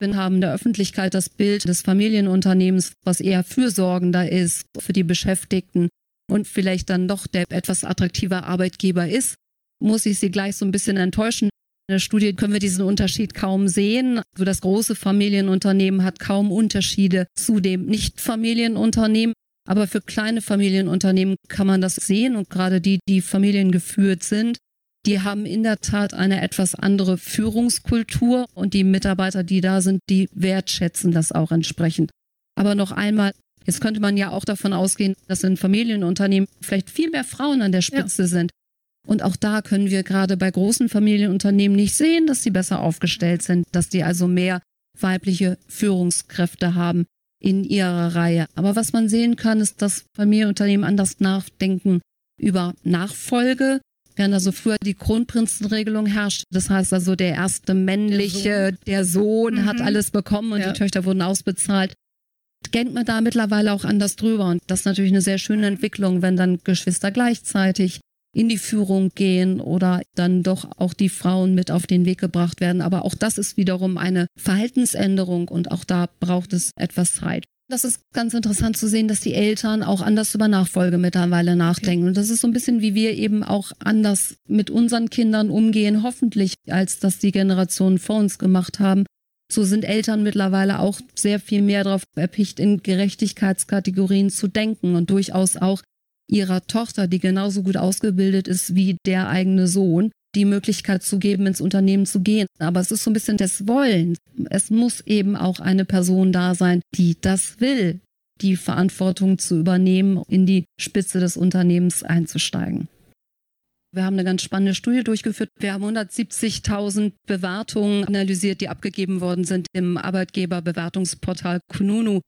Wir haben in der Öffentlichkeit das Bild des Familienunternehmens, was eher fürsorgender ist für die Beschäftigten und vielleicht dann doch der etwas attraktive Arbeitgeber ist, muss ich Sie gleich so ein bisschen enttäuschen. In der Studie können wir diesen Unterschied kaum sehen. Also das große Familienunternehmen hat kaum Unterschiede zu dem Nicht-Familienunternehmen. Aber für kleine Familienunternehmen kann man das sehen und gerade die, die familiengeführt sind, die haben in der Tat eine etwas andere Führungskultur und die Mitarbeiter, die da sind, die wertschätzen das auch entsprechend. Aber noch einmal, jetzt könnte man ja auch davon ausgehen, dass in Familienunternehmen vielleicht viel mehr Frauen an der Spitze ja. sind. Und auch da können wir gerade bei großen Familienunternehmen nicht sehen, dass sie besser aufgestellt sind, dass die also mehr weibliche Führungskräfte haben in ihrer Reihe. Aber was man sehen kann, ist, dass Familienunternehmen anders nachdenken über Nachfolge, während also früher die Kronprinzenregelung herrscht. Das heißt also, der erste männliche, der Sohn, der Sohn mhm. hat alles bekommen und ja. die Töchter wurden ausbezahlt. Denkt man da mittlerweile auch anders drüber. Und das ist natürlich eine sehr schöne Entwicklung, wenn dann Geschwister gleichzeitig in die Führung gehen oder dann doch auch die Frauen mit auf den Weg gebracht werden. Aber auch das ist wiederum eine Verhaltensänderung und auch da braucht es etwas Zeit. Das ist ganz interessant zu sehen, dass die Eltern auch anders über Nachfolge mittlerweile nachdenken. Und das ist so ein bisschen, wie wir eben auch anders mit unseren Kindern umgehen, hoffentlich, als das die Generationen vor uns gemacht haben. So sind Eltern mittlerweile auch sehr viel mehr darauf erpicht, in Gerechtigkeitskategorien zu denken und durchaus auch ihrer Tochter, die genauso gut ausgebildet ist wie der eigene Sohn, die Möglichkeit zu geben, ins Unternehmen zu gehen. Aber es ist so ein bisschen das Wollen. Es muss eben auch eine Person da sein, die das will, die Verantwortung zu übernehmen, in die Spitze des Unternehmens einzusteigen. Wir haben eine ganz spannende Studie durchgeführt. Wir haben 170.000 Bewertungen analysiert, die abgegeben worden sind im Arbeitgeberbewertungsportal Kununu.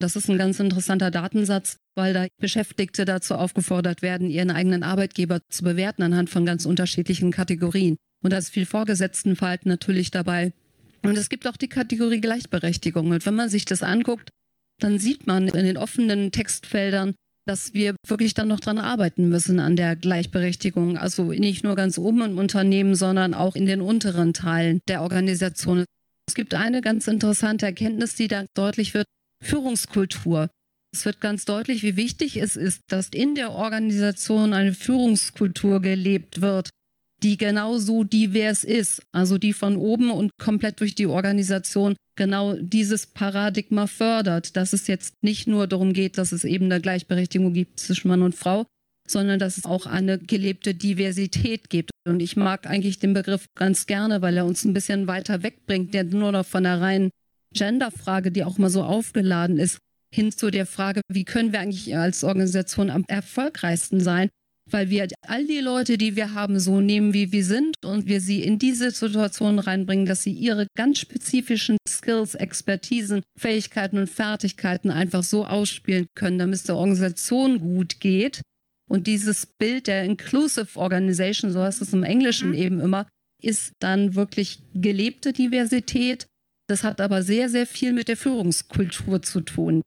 Das ist ein ganz interessanter Datensatz, weil da Beschäftigte dazu aufgefordert werden, ihren eigenen Arbeitgeber zu bewerten anhand von ganz unterschiedlichen Kategorien. Und da ist viel Vorgesetztenverhalten natürlich dabei. Und es gibt auch die Kategorie Gleichberechtigung. Und wenn man sich das anguckt, dann sieht man in den offenen Textfeldern, dass wir wirklich dann noch dran arbeiten müssen an der Gleichberechtigung. Also nicht nur ganz oben im Unternehmen, sondern auch in den unteren Teilen der Organisation. Es gibt eine ganz interessante Erkenntnis, die da deutlich wird. Führungskultur. Es wird ganz deutlich, wie wichtig es ist, dass in der Organisation eine Führungskultur gelebt wird, die genauso divers ist, also die von oben und komplett durch die Organisation genau dieses Paradigma fördert, dass es jetzt nicht nur darum geht, dass es eben eine Gleichberechtigung gibt zwischen Mann und Frau, sondern dass es auch eine gelebte Diversität gibt. Und ich mag eigentlich den Begriff ganz gerne, weil er uns ein bisschen weiter wegbringt, der nur noch von der reinen Genderfrage, die auch mal so aufgeladen ist, hin zu der Frage, wie können wir eigentlich als Organisation am erfolgreichsten sein, weil wir all die Leute, die wir haben, so nehmen, wie wir sind und wir sie in diese Situation reinbringen, dass sie ihre ganz spezifischen Skills, Expertisen, Fähigkeiten und Fertigkeiten einfach so ausspielen können, damit es der Organisation gut geht. Und dieses Bild der Inclusive Organization, so heißt es im Englischen mhm. eben immer, ist dann wirklich gelebte Diversität. Das hat aber sehr, sehr viel mit der Führungskultur zu tun.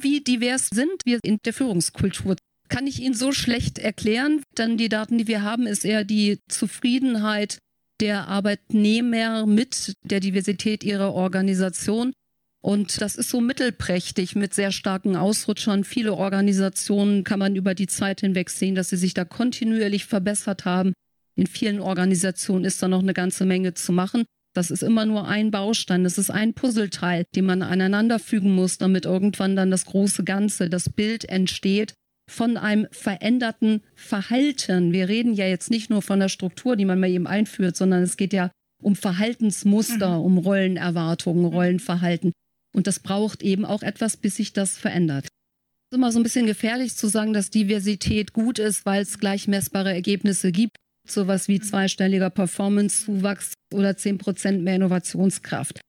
Wie divers sind wir in der Führungskultur? kann ich Ihnen so schlecht erklären. Dann die Daten, die wir haben, ist eher die Zufriedenheit der Arbeitnehmer mit der Diversität ihrer Organisation. Und das ist so mittelprächtig mit sehr starken Ausrutschern. Viele Organisationen kann man über die Zeit hinweg sehen, dass sie sich da kontinuierlich verbessert haben. In vielen Organisationen ist da noch eine ganze Menge zu machen. Das ist immer nur ein Baustein, das ist ein Puzzleteil, den man aneinanderfügen muss, damit irgendwann dann das große Ganze, das Bild entsteht, von einem veränderten Verhalten. Wir reden ja jetzt nicht nur von der Struktur, die man mal eben einführt, sondern es geht ja um Verhaltensmuster, mhm. um Rollenerwartungen, mhm. Rollenverhalten. Und das braucht eben auch etwas, bis sich das verändert. Es ist immer so ein bisschen gefährlich zu sagen, dass Diversität gut ist, weil es gleich messbare Ergebnisse gibt. Sowas wie zweistelliger Performance-Zuwachs oder 10% mehr Innovationskraft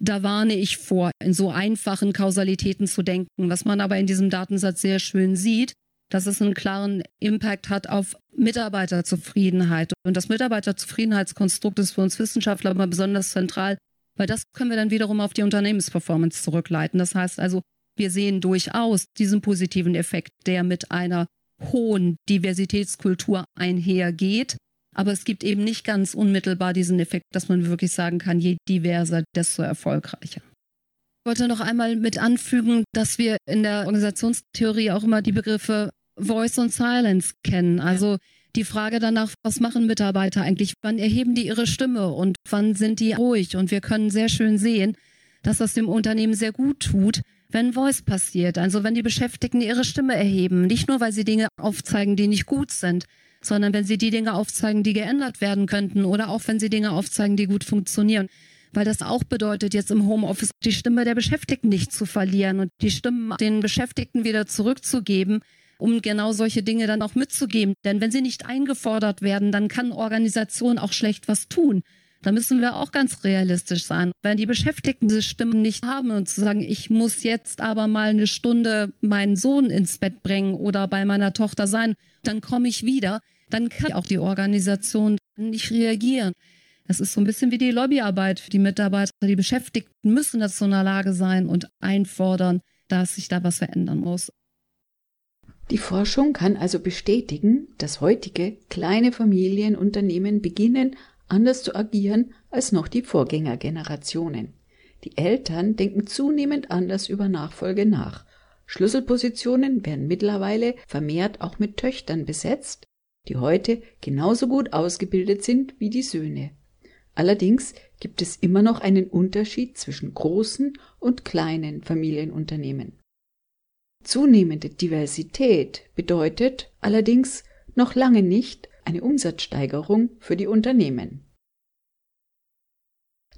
da warne ich vor, in so einfachen Kausalitäten zu denken. Was man aber in diesem Datensatz sehr schön sieht, dass es einen klaren Impact hat auf Mitarbeiterzufriedenheit. Und das Mitarbeiterzufriedenheitskonstrukt ist für uns Wissenschaftler immer besonders zentral, weil das können wir dann wiederum auf die Unternehmensperformance zurückleiten. Das heißt also, wir sehen durchaus diesen positiven Effekt, der mit einer hohen Diversitätskultur einhergeht. Aber es gibt eben nicht ganz unmittelbar diesen Effekt, dass man wirklich sagen kann, je diverser, desto erfolgreicher. Ich wollte noch einmal mit anfügen, dass wir in der Organisationstheorie auch immer die Begriffe Voice und Silence kennen. Also die Frage danach, was machen Mitarbeiter eigentlich? Wann erheben die ihre Stimme und wann sind die ruhig? Und wir können sehr schön sehen, dass das dem Unternehmen sehr gut tut, wenn Voice passiert. Also wenn die Beschäftigten ihre Stimme erheben. Nicht nur, weil sie Dinge aufzeigen, die nicht gut sind, sondern wenn sie die Dinge aufzeigen, die geändert werden könnten oder auch wenn sie Dinge aufzeigen, die gut funktionieren. Weil das auch bedeutet, jetzt im Homeoffice die Stimme der Beschäftigten nicht zu verlieren und die Stimmen den Beschäftigten wieder zurückzugeben, um genau solche Dinge dann auch mitzugeben. Denn wenn sie nicht eingefordert werden, dann kann Organisation auch schlecht was tun. Da müssen wir auch ganz realistisch sein. Wenn die Beschäftigten diese Stimmen nicht haben und zu sagen, ich muss jetzt aber mal eine Stunde meinen Sohn ins Bett bringen oder bei meiner Tochter sein, dann komme ich wieder dann kann auch die Organisation nicht reagieren. Das ist so ein bisschen wie die Lobbyarbeit. Die Mitarbeiter, die Beschäftigten müssen dazu in der Lage sein und einfordern, dass sich da was verändern muss. Die Forschung kann also bestätigen, dass heutige kleine Familienunternehmen beginnen, anders zu agieren als noch die Vorgängergenerationen. Die Eltern denken zunehmend anders über Nachfolge nach. Schlüsselpositionen werden mittlerweile vermehrt auch mit Töchtern besetzt, die heute genauso gut ausgebildet sind wie die Söhne. Allerdings gibt es immer noch einen Unterschied zwischen großen und kleinen Familienunternehmen. Zunehmende Diversität bedeutet allerdings noch lange nicht eine Umsatzsteigerung für die Unternehmen.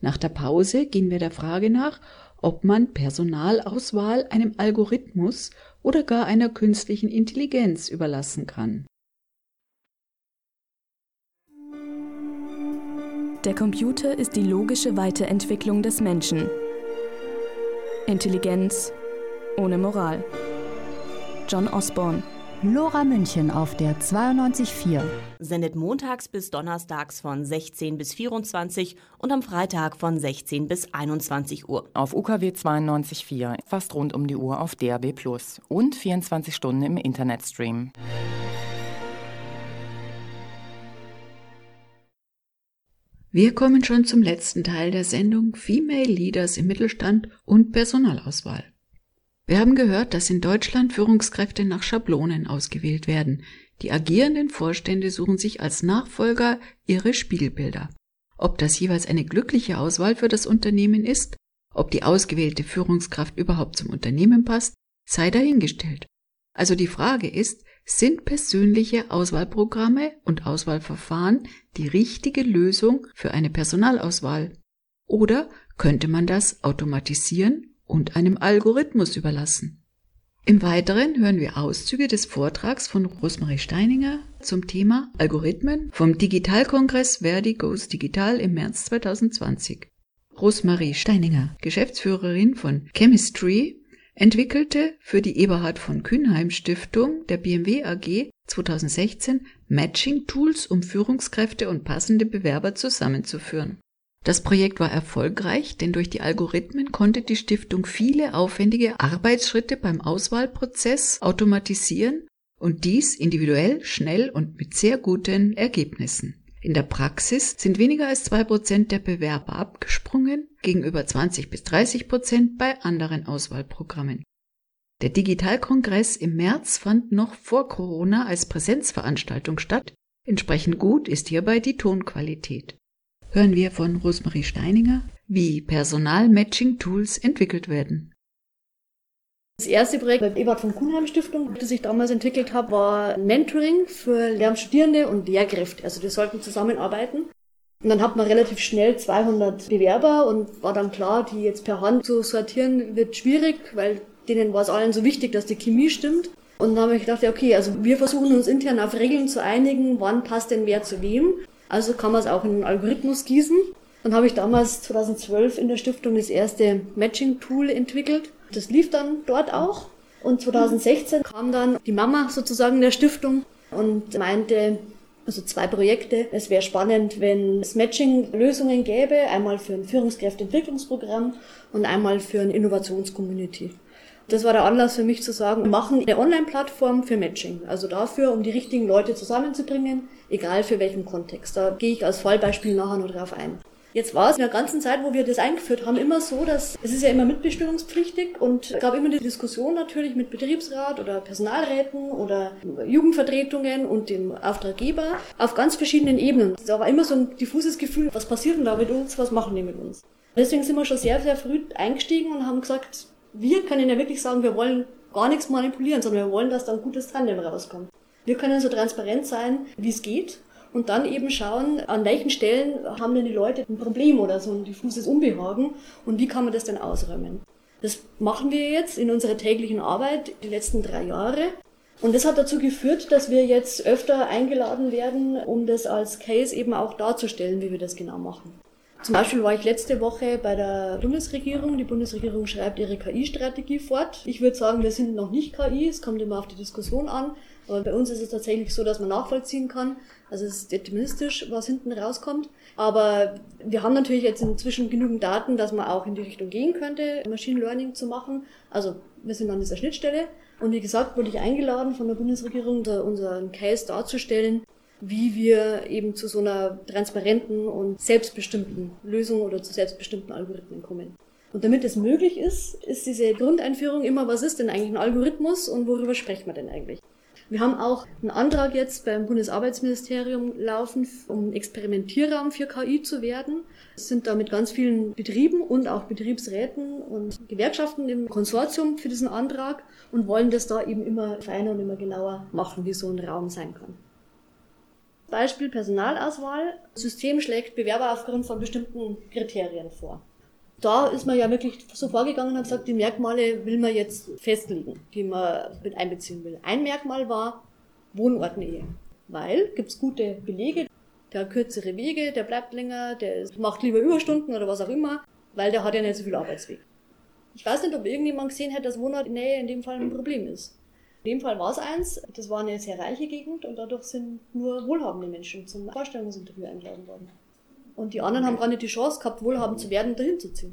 Nach der Pause gehen wir der Frage nach, ob man Personalauswahl einem Algorithmus oder gar einer künstlichen Intelligenz überlassen kann. Der Computer ist die logische Weiterentwicklung des Menschen. Intelligenz ohne Moral. John Osborne. Lora München auf der 92.4. Sendet montags bis donnerstags von 16 bis 24 und am Freitag von 16 bis 21 Uhr. Auf UKW 92.4, fast rund um die Uhr auf DAB Plus und 24 Stunden im Internetstream. Wir kommen schon zum letzten Teil der Sendung Female Leaders im Mittelstand und Personalauswahl. Wir haben gehört, dass in Deutschland Führungskräfte nach Schablonen ausgewählt werden. Die agierenden Vorstände suchen sich als Nachfolger ihre Spiegelbilder. Ob das jeweils eine glückliche Auswahl für das Unternehmen ist, ob die ausgewählte Führungskraft überhaupt zum Unternehmen passt, sei dahingestellt. Also die Frage ist, sind persönliche Auswahlprogramme und Auswahlverfahren die richtige Lösung für eine Personalauswahl? Oder könnte man das automatisieren und einem Algorithmus überlassen? Im Weiteren hören wir Auszüge des Vortrags von Rosemarie Steininger zum Thema Algorithmen vom Digitalkongress Verdi Goes Digital im März 2020. Rosemarie Steininger, Geschäftsführerin von Chemistry, entwickelte für die Eberhard von Kühnheim Stiftung der BMW AG 2016 Matching Tools, um Führungskräfte und passende Bewerber zusammenzuführen. Das Projekt war erfolgreich, denn durch die Algorithmen konnte die Stiftung viele aufwendige Arbeitsschritte beim Auswahlprozess automatisieren und dies individuell, schnell und mit sehr guten Ergebnissen. In der Praxis sind weniger als zwei Prozent der Bewerber abgesprungen, gegenüber 20 bis 30 Prozent bei anderen Auswahlprogrammen. Der Digitalkongress im März fand noch vor Corona als Präsenzveranstaltung statt. Entsprechend gut ist hierbei die Tonqualität hören wir von Rosemarie Steininger, wie Personalmatching-Tools entwickelt werden. Das erste Projekt bei Ebert von Kuhnheim Stiftung, das ich damals entwickelt habe, war Mentoring für Lehramtsstudierende und Lehrkräfte. Also die sollten zusammenarbeiten. Und dann hat man relativ schnell 200 Bewerber und war dann klar, die jetzt per Hand zu sortieren wird schwierig, weil denen war es allen so wichtig, dass die Chemie stimmt. Und dann habe ich gedacht, okay, also wir versuchen uns intern auf Regeln zu einigen, wann passt denn wer zu wem. Also kann man es auch in einen Algorithmus gießen. Dann habe ich damals 2012 in der Stiftung das erste Matching-Tool entwickelt. Das lief dann dort auch. Und 2016 kam dann die Mama sozusagen der Stiftung und meinte, also zwei Projekte. Es wäre spannend, wenn es Matching-Lösungen gäbe, einmal für ein Führungskräfteentwicklungsprogramm und einmal für eine Innovationscommunity. Das war der Anlass für mich zu sagen, wir machen eine Online-Plattform für Matching. Also dafür, um die richtigen Leute zusammenzubringen, egal für welchen Kontext. Da gehe ich als Fallbeispiel nachher noch drauf ein. Jetzt war es in der ganzen Zeit, wo wir das eingeführt haben, immer so, dass es ist ja immer mitbestimmungspflichtig und es gab immer die Diskussion natürlich mit Betriebsrat oder Personalräten oder Jugendvertretungen und dem Auftraggeber auf ganz verschiedenen Ebenen. Da war immer so ein diffuses Gefühl, was passiert denn da mit uns, was machen die mit uns? Deswegen sind wir schon sehr, sehr früh eingestiegen und haben gesagt, wir können ja wirklich sagen, wir wollen gar nichts manipulieren, sondern wir wollen, dass da ein gutes Tandem rauskommt. Wir können so transparent sein, wie es geht und dann eben schauen, an welchen Stellen haben denn die Leute ein Problem oder so ein diffuses Unbehagen und wie kann man das denn ausräumen. Das machen wir jetzt in unserer täglichen Arbeit die letzten drei Jahre. Und das hat dazu geführt, dass wir jetzt öfter eingeladen werden, um das als Case eben auch darzustellen, wie wir das genau machen. Zum Beispiel war ich letzte Woche bei der Bundesregierung. Die Bundesregierung schreibt ihre KI-Strategie fort. Ich würde sagen, wir sind noch nicht KI, es kommt immer auf die Diskussion an. Aber bei uns ist es tatsächlich so, dass man nachvollziehen kann. Also es ist deterministisch, was hinten rauskommt. Aber wir haben natürlich jetzt inzwischen genügend Daten, dass man auch in die Richtung gehen könnte, Machine Learning zu machen. Also wir sind an dieser Schnittstelle. Und wie gesagt, wurde ich eingeladen von der Bundesregierung, unseren Case darzustellen, wie wir eben zu so einer transparenten und selbstbestimmten Lösung oder zu selbstbestimmten Algorithmen kommen. Und damit es möglich ist, ist diese Grundeinführung immer, was ist denn eigentlich ein Algorithmus und worüber sprechen wir denn eigentlich? Wir haben auch einen Antrag jetzt beim Bundesarbeitsministerium laufen, um Experimentierraum für KI zu werden. Es sind da mit ganz vielen Betrieben und auch Betriebsräten und Gewerkschaften im Konsortium für diesen Antrag und wollen das da eben immer feiner und immer genauer machen, wie so ein Raum sein kann. Beispiel Personalauswahl. Das System schlägt Bewerber aufgrund von bestimmten Kriterien vor da ist man ja wirklich so vorgegangen und hat gesagt, die Merkmale will man jetzt festlegen, die man mit einbeziehen will. Ein Merkmal war Wohnortnähe. Weil gibt's gute Belege, der hat kürzere Wege, der bleibt länger, der macht lieber Überstunden oder was auch immer, weil der hat ja nicht so viel Arbeitsweg. Ich weiß nicht, ob irgendjemand gesehen hat, dass Wohnortnähe in dem Fall ein Problem ist. In dem Fall war es eins, das war eine sehr reiche Gegend und dadurch sind nur wohlhabende Menschen zum Vorstellungsinterview eingeladen worden. Und die anderen haben gar nicht die Chance gehabt, wohlhabend zu werden und dahin zu ziehen.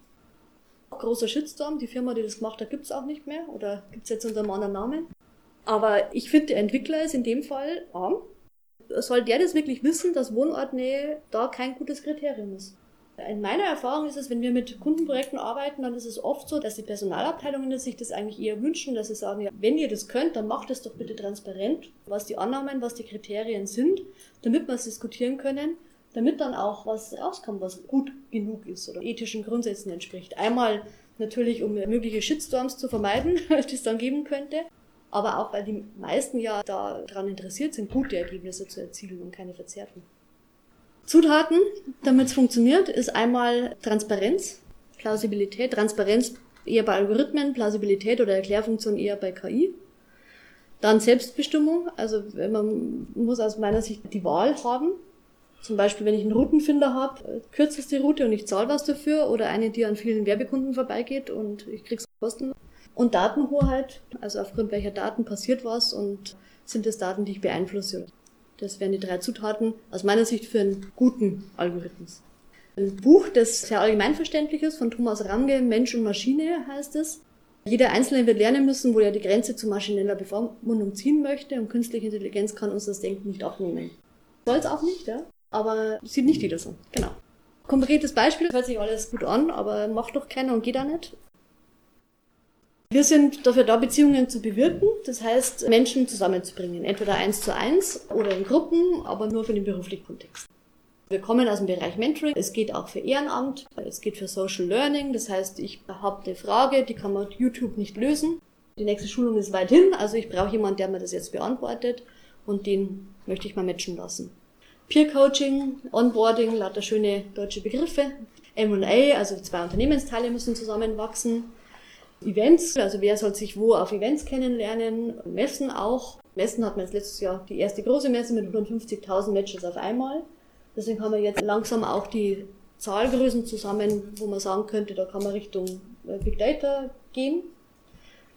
Großer Shitstorm, die Firma, die das gemacht hat, gibt's auch nicht mehr oder gibt's jetzt unter einem anderen Namen. Aber ich finde, der Entwickler ist in dem Fall arm. Soll der das wirklich wissen, dass Wohnortnähe da kein gutes Kriterium ist? In meiner Erfahrung ist es, wenn wir mit Kundenprojekten arbeiten, dann ist es oft so, dass die Personalabteilungen sich das eigentlich eher wünschen, dass sie sagen, ja, wenn ihr das könnt, dann macht es doch bitte transparent, was die Annahmen, was die Kriterien sind, damit wir es diskutieren können damit dann auch was rauskommt, was gut genug ist oder ethischen Grundsätzen entspricht. Einmal natürlich, um mögliche Shitstorms zu vermeiden, die es dann geben könnte, aber auch weil die meisten ja daran interessiert sind, gute Ergebnisse zu erzielen und keine verzerrten. Zutaten, damit es funktioniert, ist einmal Transparenz, Plausibilität, Transparenz eher bei Algorithmen, Plausibilität oder Erklärfunktion eher bei KI. Dann Selbstbestimmung, also man muss aus meiner Sicht die Wahl haben. Zum Beispiel, wenn ich einen Routenfinder habe, kürzeste Route und ich zahle was dafür oder eine, die an vielen Werbekunden vorbeigeht und ich krieg's kosten. Und Datenhoheit, also aufgrund welcher Daten passiert was und sind es Daten, die ich beeinflusse. Das wären die drei Zutaten aus meiner Sicht für einen guten Algorithmus. Ein Buch, das sehr allgemeinverständlich ist, von Thomas Range, Mensch und Maschine heißt es. Jeder Einzelne wird lernen müssen, wo er die Grenze zu maschineller Bevormundung ziehen möchte und künstliche Intelligenz kann uns das Denken nicht abnehmen. Soll es auch nicht, ja? Aber sieht nicht jeder so. Genau. Konkretes Beispiel, hört sich alles gut an, aber macht doch keiner und geht auch nicht. Wir sind dafür da, Beziehungen zu bewirken, das heißt, Menschen zusammenzubringen, entweder eins zu eins oder in Gruppen, aber nur für den beruflichen Kontext. Wir kommen aus dem Bereich Mentoring. Es geht auch für Ehrenamt, es geht für Social Learning. Das heißt, ich habe eine Frage, die kann man auf YouTube nicht lösen. Die nächste Schulung ist weit hin, also ich brauche jemanden, der mir das jetzt beantwortet und den möchte ich mal matchen lassen. Peer Coaching, Onboarding, lauter schöne deutsche Begriffe. M&A, also zwei Unternehmensteile müssen zusammenwachsen. Events, also wer soll sich wo auf Events kennenlernen. Messen auch. Messen hat man jetzt letztes Jahr die erste große Messe mit 150.000 Matches auf einmal. Deswegen haben wir jetzt langsam auch die Zahlgrößen zusammen, wo man sagen könnte, da kann man Richtung äh, Big Data gehen.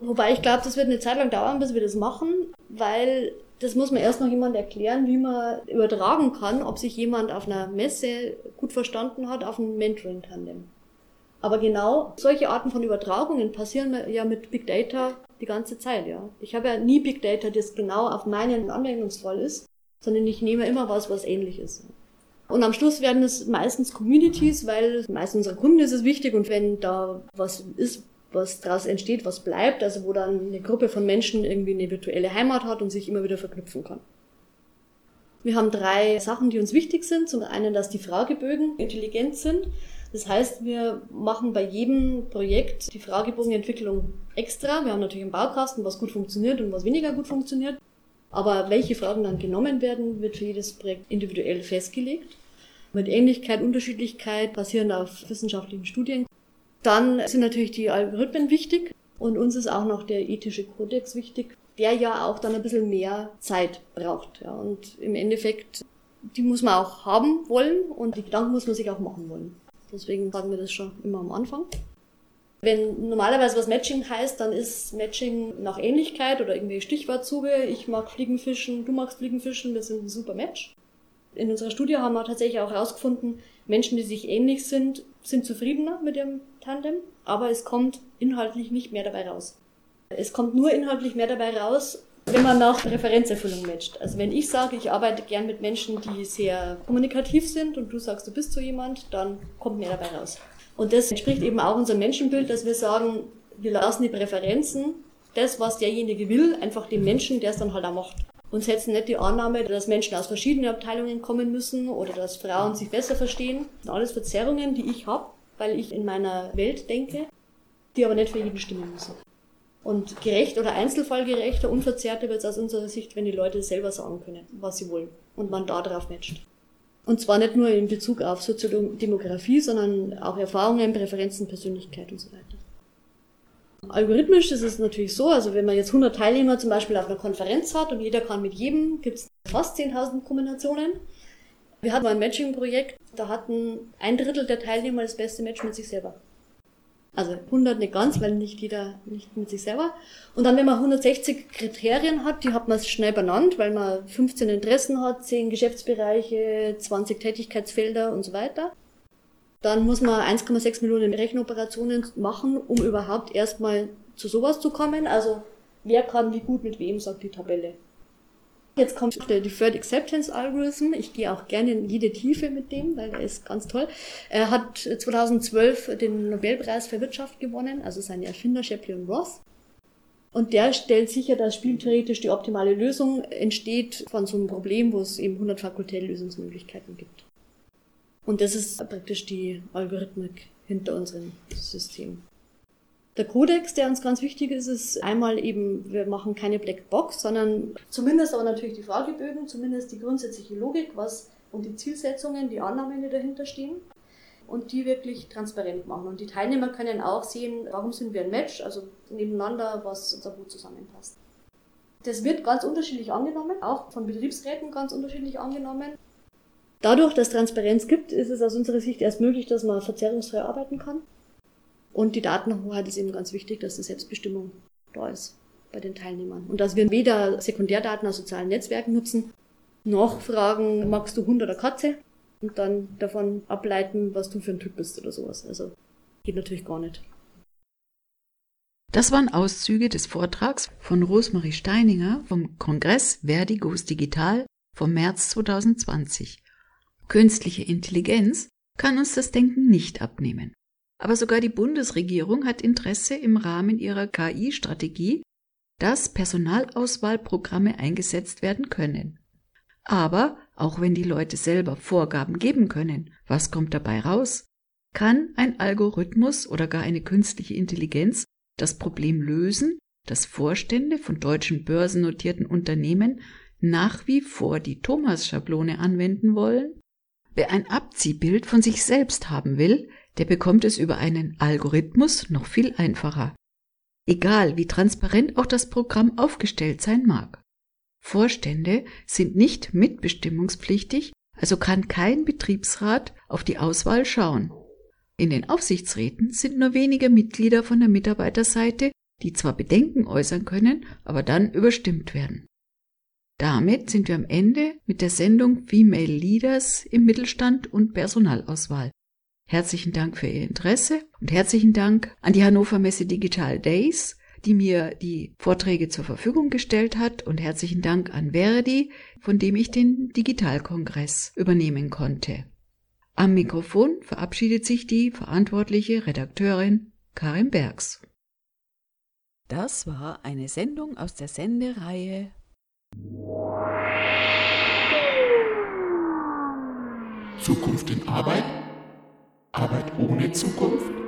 Wobei ich glaube, das wird eine Zeit lang dauern, bis wir das machen, weil das muss man erst noch jemand erklären, wie man übertragen kann, ob sich jemand auf einer Messe gut verstanden hat auf einem Mentoring-Tandem. Aber genau solche Arten von Übertragungen passieren ja mit Big Data die ganze Zeit, ja. Ich habe ja nie Big Data, das genau auf meinen Anwendungsfall ist, sondern ich nehme immer was, was ähnlich ist. Und am Schluss werden es meistens Communities, weil meistens unserer Kunden ist es wichtig und wenn da was ist, was daraus entsteht, was bleibt, also wo dann eine Gruppe von Menschen irgendwie eine virtuelle Heimat hat und sich immer wieder verknüpfen kann. Wir haben drei Sachen, die uns wichtig sind. Zum einen, dass die Fragebögen intelligent sind. Das heißt, wir machen bei jedem Projekt die Fragebogenentwicklung extra. Wir haben natürlich einen Baukasten, was gut funktioniert und was weniger gut funktioniert. Aber welche Fragen dann genommen werden, wird für jedes Projekt individuell festgelegt. Mit Ähnlichkeit, Unterschiedlichkeit basierend auf wissenschaftlichen Studien. Dann sind natürlich die Algorithmen wichtig und uns ist auch noch der ethische Kodex wichtig, der ja auch dann ein bisschen mehr Zeit braucht. Ja. Und im Endeffekt, die muss man auch haben wollen und die Gedanken muss man sich auch machen wollen. Deswegen sagen wir das schon immer am Anfang. Wenn normalerweise was Matching heißt, dann ist Matching nach Ähnlichkeit oder irgendwie Stichwortzuge. Ich mag Fliegenfischen, du magst Fliegenfischen, wir sind ein super Match. In unserer Studie haben wir tatsächlich auch herausgefunden, Menschen, die sich ähnlich sind, sind zufriedener mit ihrem Tandem, aber es kommt inhaltlich nicht mehr dabei raus. Es kommt nur inhaltlich mehr dabei raus, wenn man nach Referenzerfüllung matcht. Also wenn ich sage, ich arbeite gern mit Menschen, die sehr kommunikativ sind und du sagst, du bist so jemand, dann kommt mehr dabei raus. Und das entspricht eben auch unserem Menschenbild, dass wir sagen, wir lassen die Präferenzen, das, was derjenige will, einfach dem Menschen, der es dann halt auch macht. Und setzen nicht die Annahme, dass Menschen aus verschiedenen Abteilungen kommen müssen oder dass Frauen sich besser verstehen. Das sind alles Verzerrungen, die ich habe, weil ich in meiner Welt denke, die aber nicht für jeden stimmen müssen. Und gerecht oder einzelfallgerechter, unverzerrter wird es aus unserer Sicht, wenn die Leute selber sagen können, was sie wollen und man da drauf matcht. Und zwar nicht nur in Bezug auf Soziodemografie, sondern auch Erfahrungen, Präferenzen, Persönlichkeit und so weiter. Algorithmisch ist es natürlich so, also wenn man jetzt 100 Teilnehmer zum Beispiel auf einer Konferenz hat und jeder kann mit jedem, gibt es fast 10.000 Kombinationen. Wir hatten mal ein Matching-Projekt, da hatten ein Drittel der Teilnehmer das beste Match mit sich selber. Also 100 nicht ganz, weil nicht jeder nicht mit sich selber. Und dann, wenn man 160 Kriterien hat, die hat man schnell benannt, weil man 15 Interessen hat, 10 Geschäftsbereiche, 20 Tätigkeitsfelder und so weiter. Dann muss man 1,6 Millionen Rechenoperationen machen, um überhaupt erstmal zu sowas zu kommen. Also wer kann wie gut mit wem, sagt die Tabelle. Jetzt kommt der Deferred Acceptance Algorithm. Ich gehe auch gerne in jede Tiefe mit dem, weil er ist ganz toll. Er hat 2012 den Nobelpreis für Wirtschaft gewonnen, also seine Erfinder Shapley und Ross. Und der stellt sicher, dass spieltheoretisch die optimale Lösung entsteht von so einem Problem, wo es eben 100 fakultäre Lösungsmöglichkeiten gibt. Und das ist praktisch die Algorithmik hinter unserem System. Der Kodex, der uns ganz wichtig ist, ist einmal eben, wir machen keine Black Box, sondern zumindest aber natürlich die Fragebögen, zumindest die grundsätzliche Logik, was und die Zielsetzungen, die Annahmen, die dahinter stehen und die wirklich transparent machen. Und die Teilnehmer können auch sehen, warum sind wir ein Match, also nebeneinander, was unser gut zusammenpasst. Das wird ganz unterschiedlich angenommen, auch von Betriebsräten ganz unterschiedlich angenommen. Dadurch, dass Transparenz gibt, ist es aus unserer Sicht erst möglich, dass man verzerrungsfrei arbeiten kann. Und die Datenhoheit ist eben ganz wichtig, dass die Selbstbestimmung da ist bei den Teilnehmern. Und dass wir weder Sekundärdaten aus sozialen Netzwerken nutzen, noch fragen, magst du Hund oder Katze? Und dann davon ableiten, was du für ein Typ bist oder sowas. Also geht natürlich gar nicht. Das waren Auszüge des Vortrags von Rosemarie Steininger vom Kongress Verdigos Digital vom März 2020. Künstliche Intelligenz kann uns das Denken nicht abnehmen. Aber sogar die Bundesregierung hat Interesse im Rahmen ihrer KI-Strategie, dass Personalauswahlprogramme eingesetzt werden können. Aber auch wenn die Leute selber Vorgaben geben können, was kommt dabei raus? Kann ein Algorithmus oder gar eine künstliche Intelligenz das Problem lösen, dass Vorstände von deutschen börsennotierten Unternehmen nach wie vor die Thomas-Schablone anwenden wollen? Wer ein Abziehbild von sich selbst haben will, der bekommt es über einen Algorithmus noch viel einfacher. Egal wie transparent auch das Programm aufgestellt sein mag. Vorstände sind nicht mitbestimmungspflichtig, also kann kein Betriebsrat auf die Auswahl schauen. In den Aufsichtsräten sind nur wenige Mitglieder von der Mitarbeiterseite, die zwar Bedenken äußern können, aber dann überstimmt werden. Damit sind wir am Ende mit der Sendung Female Leaders im Mittelstand und Personalauswahl. Herzlichen Dank für Ihr Interesse und herzlichen Dank an die Hannover Messe Digital Days, die mir die Vorträge zur Verfügung gestellt hat und herzlichen Dank an Verdi, von dem ich den Digitalkongress übernehmen konnte. Am Mikrofon verabschiedet sich die verantwortliche Redakteurin Karin Bergs. Das war eine Sendung aus der Sendereihe Zukunft in Arbeit? Arbeit ohne Zukunft?